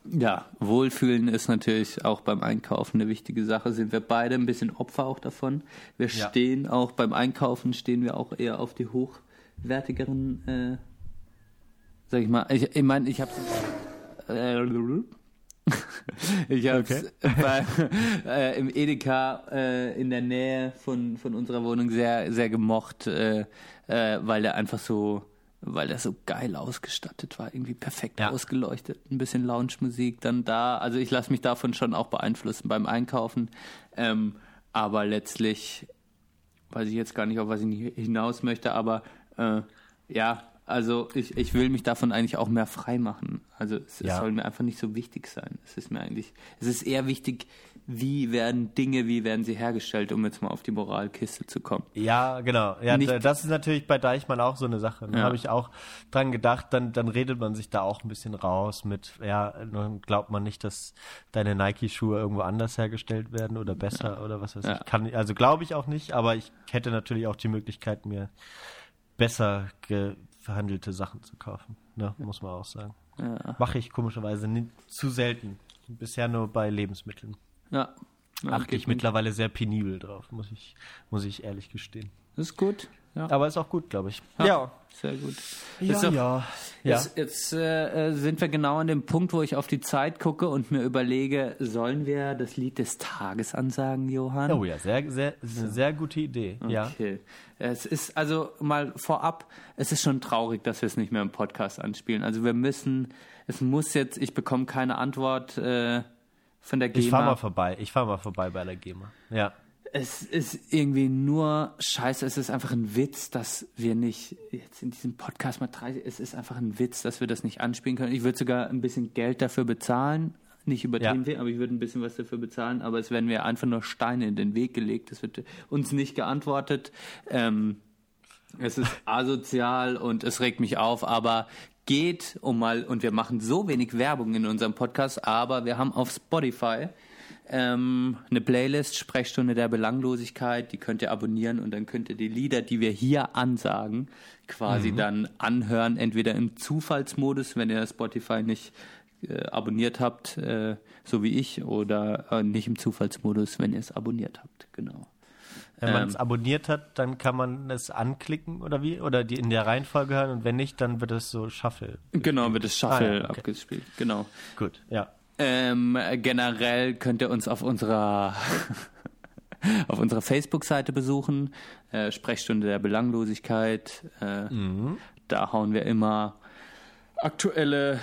ja, Wohlfühlen ist natürlich auch beim Einkaufen eine wichtige Sache. Sind wir beide ein bisschen Opfer auch davon. Wir ja. stehen auch beim Einkaufen stehen wir auch eher auf die hochwertigeren, äh, sag ich mal. Ich, ich meine, ich habe äh, ich habe okay. bei, äh, im Edeka äh, in der Nähe von, von unserer Wohnung sehr, sehr gemocht, äh, äh weil der einfach so weil der so geil ausgestattet war, irgendwie perfekt ja. ausgeleuchtet, ein bisschen Lounge-Musik dann da. Also ich lasse mich davon schon auch beeinflussen beim Einkaufen. Ähm, aber letztlich weiß ich jetzt gar nicht, auf was ich hinaus möchte, aber äh, ja, also ich, ich will mich davon eigentlich auch mehr frei machen. Also es, ja. es soll mir einfach nicht so wichtig sein. Es ist mir eigentlich, es ist eher wichtig, wie werden Dinge, wie werden sie hergestellt, um jetzt mal auf die Moralkiste zu kommen. Ja, genau. Ja, Nicht, das ist natürlich bei Deichmann auch so eine Sache. Da ja. habe ich auch dran gedacht, dann, dann redet man sich da auch ein bisschen raus mit, ja, dann glaubt man nicht, dass deine Nike-Schuhe irgendwo anders hergestellt werden oder besser ja. oder was weiß ja. ich. Kann, also glaube ich auch nicht, aber ich hätte natürlich auch die Möglichkeit, mir besser verhandelte Sachen zu kaufen, ne? muss man auch sagen. Mache ich komischerweise nicht, zu selten. Bisher nur bei Lebensmitteln. Ja. ja Achte ich mittlerweile sehr penibel drauf, muss ich, muss ich ehrlich gestehen. Das ist gut. Ja. Aber ist auch gut, glaube ich. Ja, sehr gut. Ja, Ist doch- ja. Jetzt, jetzt äh, äh, sind wir genau an dem Punkt, wo ich auf die Zeit gucke und mir überlege, sollen wir das Lied des Tages ansagen, Johann? Oh ja, sehr, sehr, eine sehr gute Idee. Ja. Okay. Es ist also mal vorab, es ist schon traurig, dass wir es nicht mehr im Podcast anspielen. Also wir müssen, es muss jetzt, ich bekomme keine Antwort äh, von der GEMA. Ich fahr mal vorbei. Ich fahr mal vorbei bei der GEMA. Ja. Es ist irgendwie nur scheiße. Es ist einfach ein Witz, dass wir nicht jetzt in diesem Podcast mal drei. Es ist einfach ein Witz, dass wir das nicht anspielen können. Ich würde sogar ein bisschen Geld dafür bezahlen. Nicht übertrieben Ja. aber ich würde ein bisschen was dafür bezahlen. Aber es werden mir einfach nur Steine in den Weg gelegt. Es wird uns nicht geantwortet. Ähm, es ist asozial und es regt mich auf, aber geht um mal, und wir machen so wenig Werbung in unserem Podcast, aber wir haben auf Spotify ähm, eine Playlist, Sprechstunde der Belanglosigkeit, die könnt ihr abonnieren und dann könnt ihr die Lieder, die wir hier ansagen, quasi dann anhören, entweder im Zufallsmodus, wenn ihr Spotify nicht äh, abonniert habt, äh, so wie ich, oder äh, nicht im Zufallsmodus, wenn ihr es abonniert habt, genau. Wenn man Ähm. es abonniert hat, dann kann man es anklicken oder wie? Oder die in der Reihenfolge hören und wenn nicht, dann wird es so Shuffle. Genau, wird das Shuffle Ah, ja, okay. abgespielt, genau. Gut, ja. Ähm, generell könnt ihr uns auf unserer auf unserer Facebook-Seite besuchen, äh, Sprechstunde der Belanglosigkeit. Äh, Da hauen wir immer aktuelle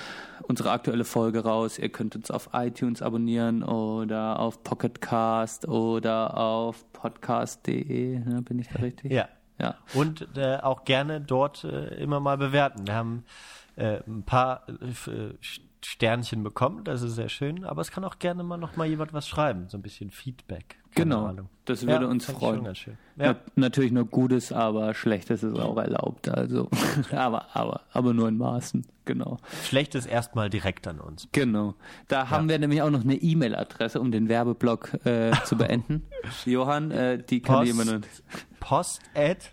unsere aktuelle Folge raus. Ihr könnt uns auf iTunes abonnieren oder auf Pocketcast oder auf podcast.de. Ne, bin ich da richtig? Ja. Ja. Und äh, auch gerne dort äh, immer mal bewerten. Wir haben äh, ein paar äh, Sternchen bekommen, das ist sehr schön, aber es kann auch gerne mal noch mal jemand was schreiben, so ein bisschen Feedback. Genau, das würde Ja, uns freuen. ganz schön. Ja. Na, natürlich nur Gutes, aber Schlechtes ist auch erlaubt. Also, aber, aber, aber nur in Maßen. Genau. Schlecht ist erstmal direkt an uns. Genau. Da haben wir nämlich auch noch eine E-Mail-Adresse, um den Werbeblock äh, zu beenden. Johann, äh, die kann Post, jemand. Post at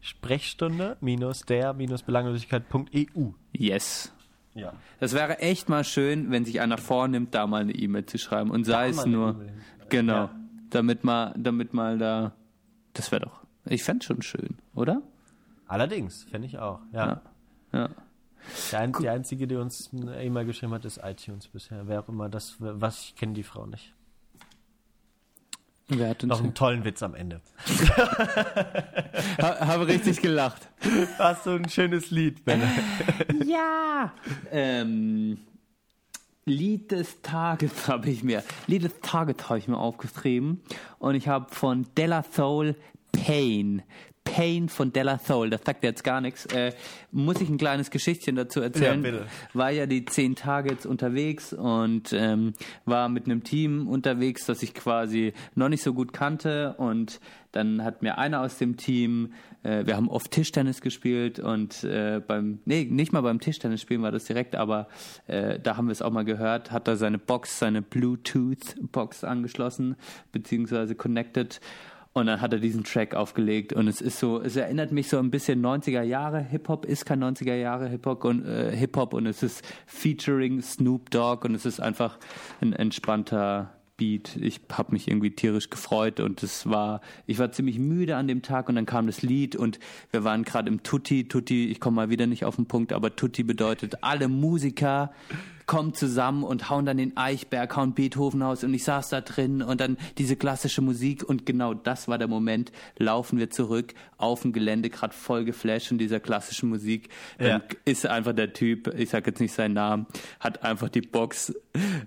Sprechstunde-der-belanglosigkeit.eu. Yes. Ja. Das wäre echt mal schön, wenn sich einer vornimmt, da mal eine E-Mail zu schreiben. Und sei Da es nur. Hin. Genau. Damit mal, damit mal da. Das wäre doch. Ich fände schon schön, oder? Allerdings, finde ich auch. Ja. Ja. Ja. Der, ein, die einzige, die uns eine E-Mail geschrieben hat, ist iTunes bisher. Wer auch immer das, was ich kenne die Frau nicht. Wer hat uns. Noch einen tollen Witz am Ende. Ha, habe richtig gelacht. Hast du ein schönes Lied, Benne? Ja. Ähm, Lied des Tages habe ich mir. Lied des Tages habe ich mir aufgeschrieben. Und ich habe von Della Soul Pain. Pain von Della Soul, das sagt jetzt gar nichts. Äh, muss ich ein kleines Geschichtchen dazu erzählen? Ja, bitte. War ja die zehn Tage jetzt unterwegs und ähm, war mit einem Team unterwegs, das ich quasi noch nicht so gut kannte. Und dann hat mir einer aus dem Team, äh, wir haben oft Tischtennis gespielt und äh, beim, nee, nicht mal beim Tischtennis spielen war das direkt, aber äh, da haben wir es auch mal gehört, hat er seine Box, seine Bluetooth-Box angeschlossen, beziehungsweise connected. Und dann hat er diesen Track aufgelegt und es ist so, es erinnert mich so ein bisschen 90er Jahre. Hip-Hop ist kein 90er Jahre Hip-Hop und, äh, Hip-Hop und es ist featuring Snoop Dogg und es ist einfach ein entspannter Beat. Ich habe mich irgendwie tierisch gefreut und es war, ich war ziemlich müde an dem Tag und dann kam das Lied und wir waren gerade im Tutti. Tutti, ich komme mal wieder nicht auf den Punkt, aber Tutti bedeutet alle Musiker kommen zusammen und hauen dann den Eichberg, hauen Beethoven aus und ich saß da drin und dann diese klassische Musik und genau das war der Moment, laufen wir zurück auf dem Gelände, gerade voll geflasht von dieser klassischen Musik. Dann Ja. ist einfach der Typ, ich sag jetzt nicht seinen Namen, hat einfach die Box,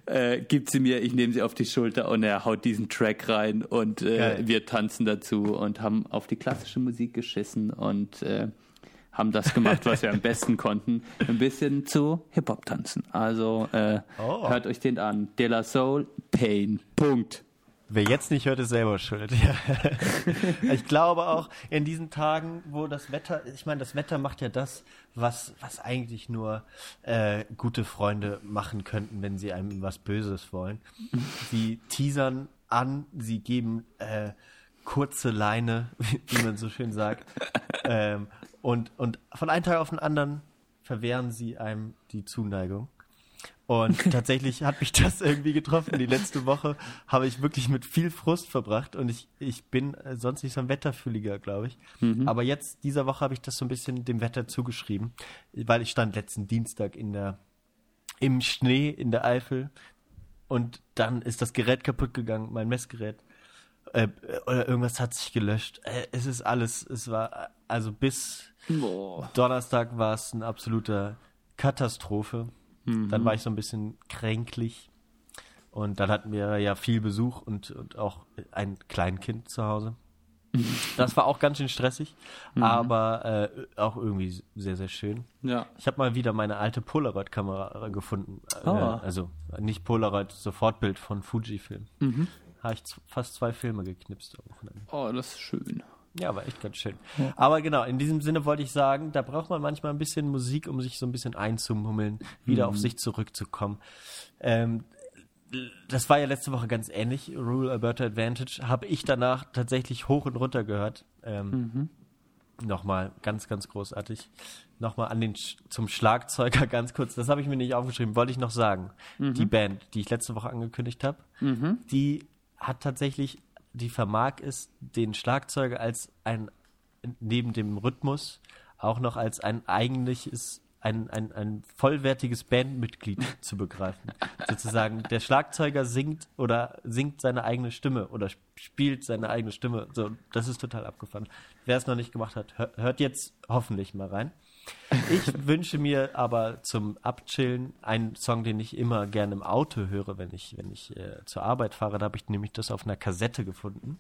äh, gibt sie mir, ich nehme sie auf die Schulter und er haut diesen Track rein und äh, wir tanzen dazu und haben auf die klassische Musik geschissen und äh, haben das gemacht, was wir am besten konnten, ein bisschen zu Hip-Hop tanzen. Also äh, Oh. hört euch den an. De La Soul, Pain. Punkt. Wer jetzt nicht hört, ist selber schuld. Ja. ich glaube auch in diesen Tagen, wo das Wetter, ich meine, das Wetter macht ja das, was, was eigentlich nur äh, gute Freunde machen könnten, wenn sie einem was Böses wollen. Sie teasern an, sie geben äh, kurze Leine, wie man so schön sagt. Ähm, Und, und von einem Tag auf den anderen verwehren sie einem die Zuneigung. Und tatsächlich hat mich das irgendwie getroffen. Die letzte Woche habe ich wirklich mit viel Frust verbracht und ich, ich bin äh, sonst nicht so ein Wetterfühliger, glaube ich. Aber jetzt, dieser Woche, habe ich das so ein bisschen dem Wetter zugeschrieben, weil ich stand letzten Dienstag in der, im Schnee in der Eifel und dann ist das Gerät kaputt gegangen, mein Messgerät. Äh, oder irgendwas hat sich gelöscht. Äh, es ist alles, es war, äh, also bis Boah. Donnerstag war es eine absolute Katastrophe. Dann war ich so ein bisschen kränklich. Und dann hatten wir ja viel Besuch und, und auch ein Kleinkind zu Hause. Das war auch ganz schön stressig, aber äh, auch irgendwie sehr, sehr schön. Ja. Ich habe mal wieder meine alte Polaroid-Kamera gefunden. Äh, Ah. also nicht Polaroid, Sofortbild von Fujifilm. Mhm. Habe ich fast zwei Filme geknipst. Oh, das ist schön. Ja, war echt ganz schön. Aber genau, in diesem Sinne wollte ich sagen, da braucht man manchmal ein bisschen Musik, um sich so ein bisschen einzumummeln, wieder auf sich zurückzukommen. Ähm, das war ja letzte Woche ganz ähnlich, Rule Alberta Advantage, habe ich danach tatsächlich hoch und runter gehört. Ähm, Nochmal, ganz, ganz großartig. Nochmal an den Sch zum Schlagzeuger ganz kurz, das habe ich mir nicht aufgeschrieben, wollte ich noch sagen. Die Band, die ich letzte Woche angekündigt habe, die hat tatsächlich, die vermag es, den Schlagzeuger als ein, neben dem Rhythmus, auch noch als ein eigentliches, ein, ein, ein vollwertiges Bandmitglied zu begreifen. Sozusagen, der Schlagzeuger singt oder singt seine eigene Stimme oder sp- spielt seine eigene Stimme. So, das ist total abgefahren. Wer es noch nicht gemacht hat, hör, hört jetzt hoffentlich mal rein. Ich wünsche mir aber zum Abchillen einen Song, den ich immer gerne im Auto höre, wenn ich, wenn ich äh, zur Arbeit fahre. Da habe ich nämlich das auf einer Kassette gefunden.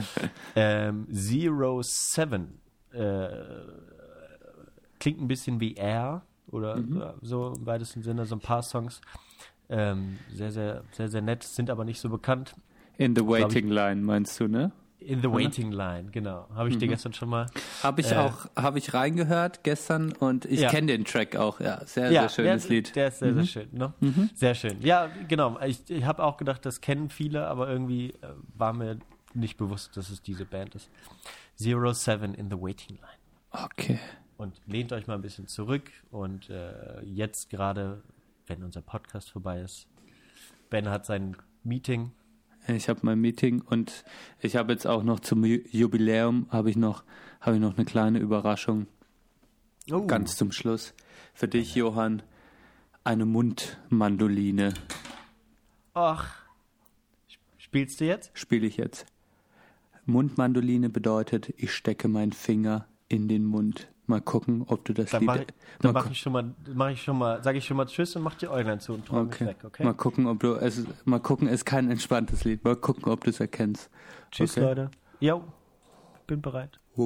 ähm, Zero Seven. Äh, klingt ein bisschen wie Air oder äh, so im weitesten Sinne, so ein paar Songs. Ähm, sehr, sehr, sehr, sehr nett, sind aber nicht so bekannt. In the ich- waiting line meinst du, ne? In the Waiting Line, genau. Habe ich dir gestern schon mal. Habe ich Äh. auch, habe ich reingehört gestern und ich Ja. kenne den Track auch, ja. Sehr, sehr schönes der, Lied. Der ist sehr, sehr schön. Ne? Sehr schön. Ja, genau. Ich, ich habe auch gedacht, das kennen viele, aber irgendwie äh, war mir nicht bewusst, dass es diese Band ist. Zero Seven in the Waiting Line. Okay. Und lehnt euch mal ein bisschen zurück und äh, jetzt gerade, wenn unser Podcast vorbei ist, Ben hat sein Meeting. Ich habe mein Meeting und ich habe jetzt auch noch zum Ju- Jubiläum habe ich noch habe ich noch eine kleine Überraschung Oh. ganz zum Schluss für dich Johann eine Mundmandoline Ach. Spielst du jetzt? spiele ich jetzt. Mundmandoline bedeutet, ich stecke meinen Finger in den Mund. Mal gucken, ob du das Dann Lied mache ich, dann mach ich schon mal, mach ich schon mal, sage ich schon mal Tschüss und mach die Äuglein zu und träume mich Okay. weg, okay? Mal gucken, ob du es. Mal gucken, es ist kein entspanntes Lied. Mal gucken, ob du es erkennst. Tschüss, okay. Leute. Jo, bin bereit.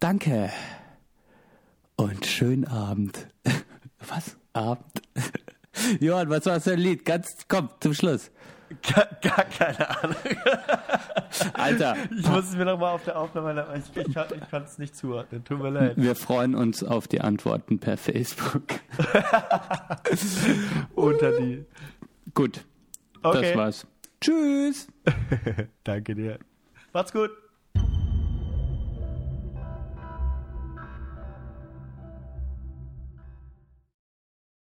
Danke. Und schönen Abend. Was? Abend? Johann, was war das für ein Lied? Ganz, komm, zum Schluss. Gar, gar keine Ahnung. Alter, Ich muss es mir nochmal auf der Aufnahme, ich, ich, ich kann es nicht zuordnen. Tut mir leid. wir freuen uns auf die Antworten per Facebook. Unter die. Gut, Okay. das war's. Tschüss. Danke dir. Macht's gut.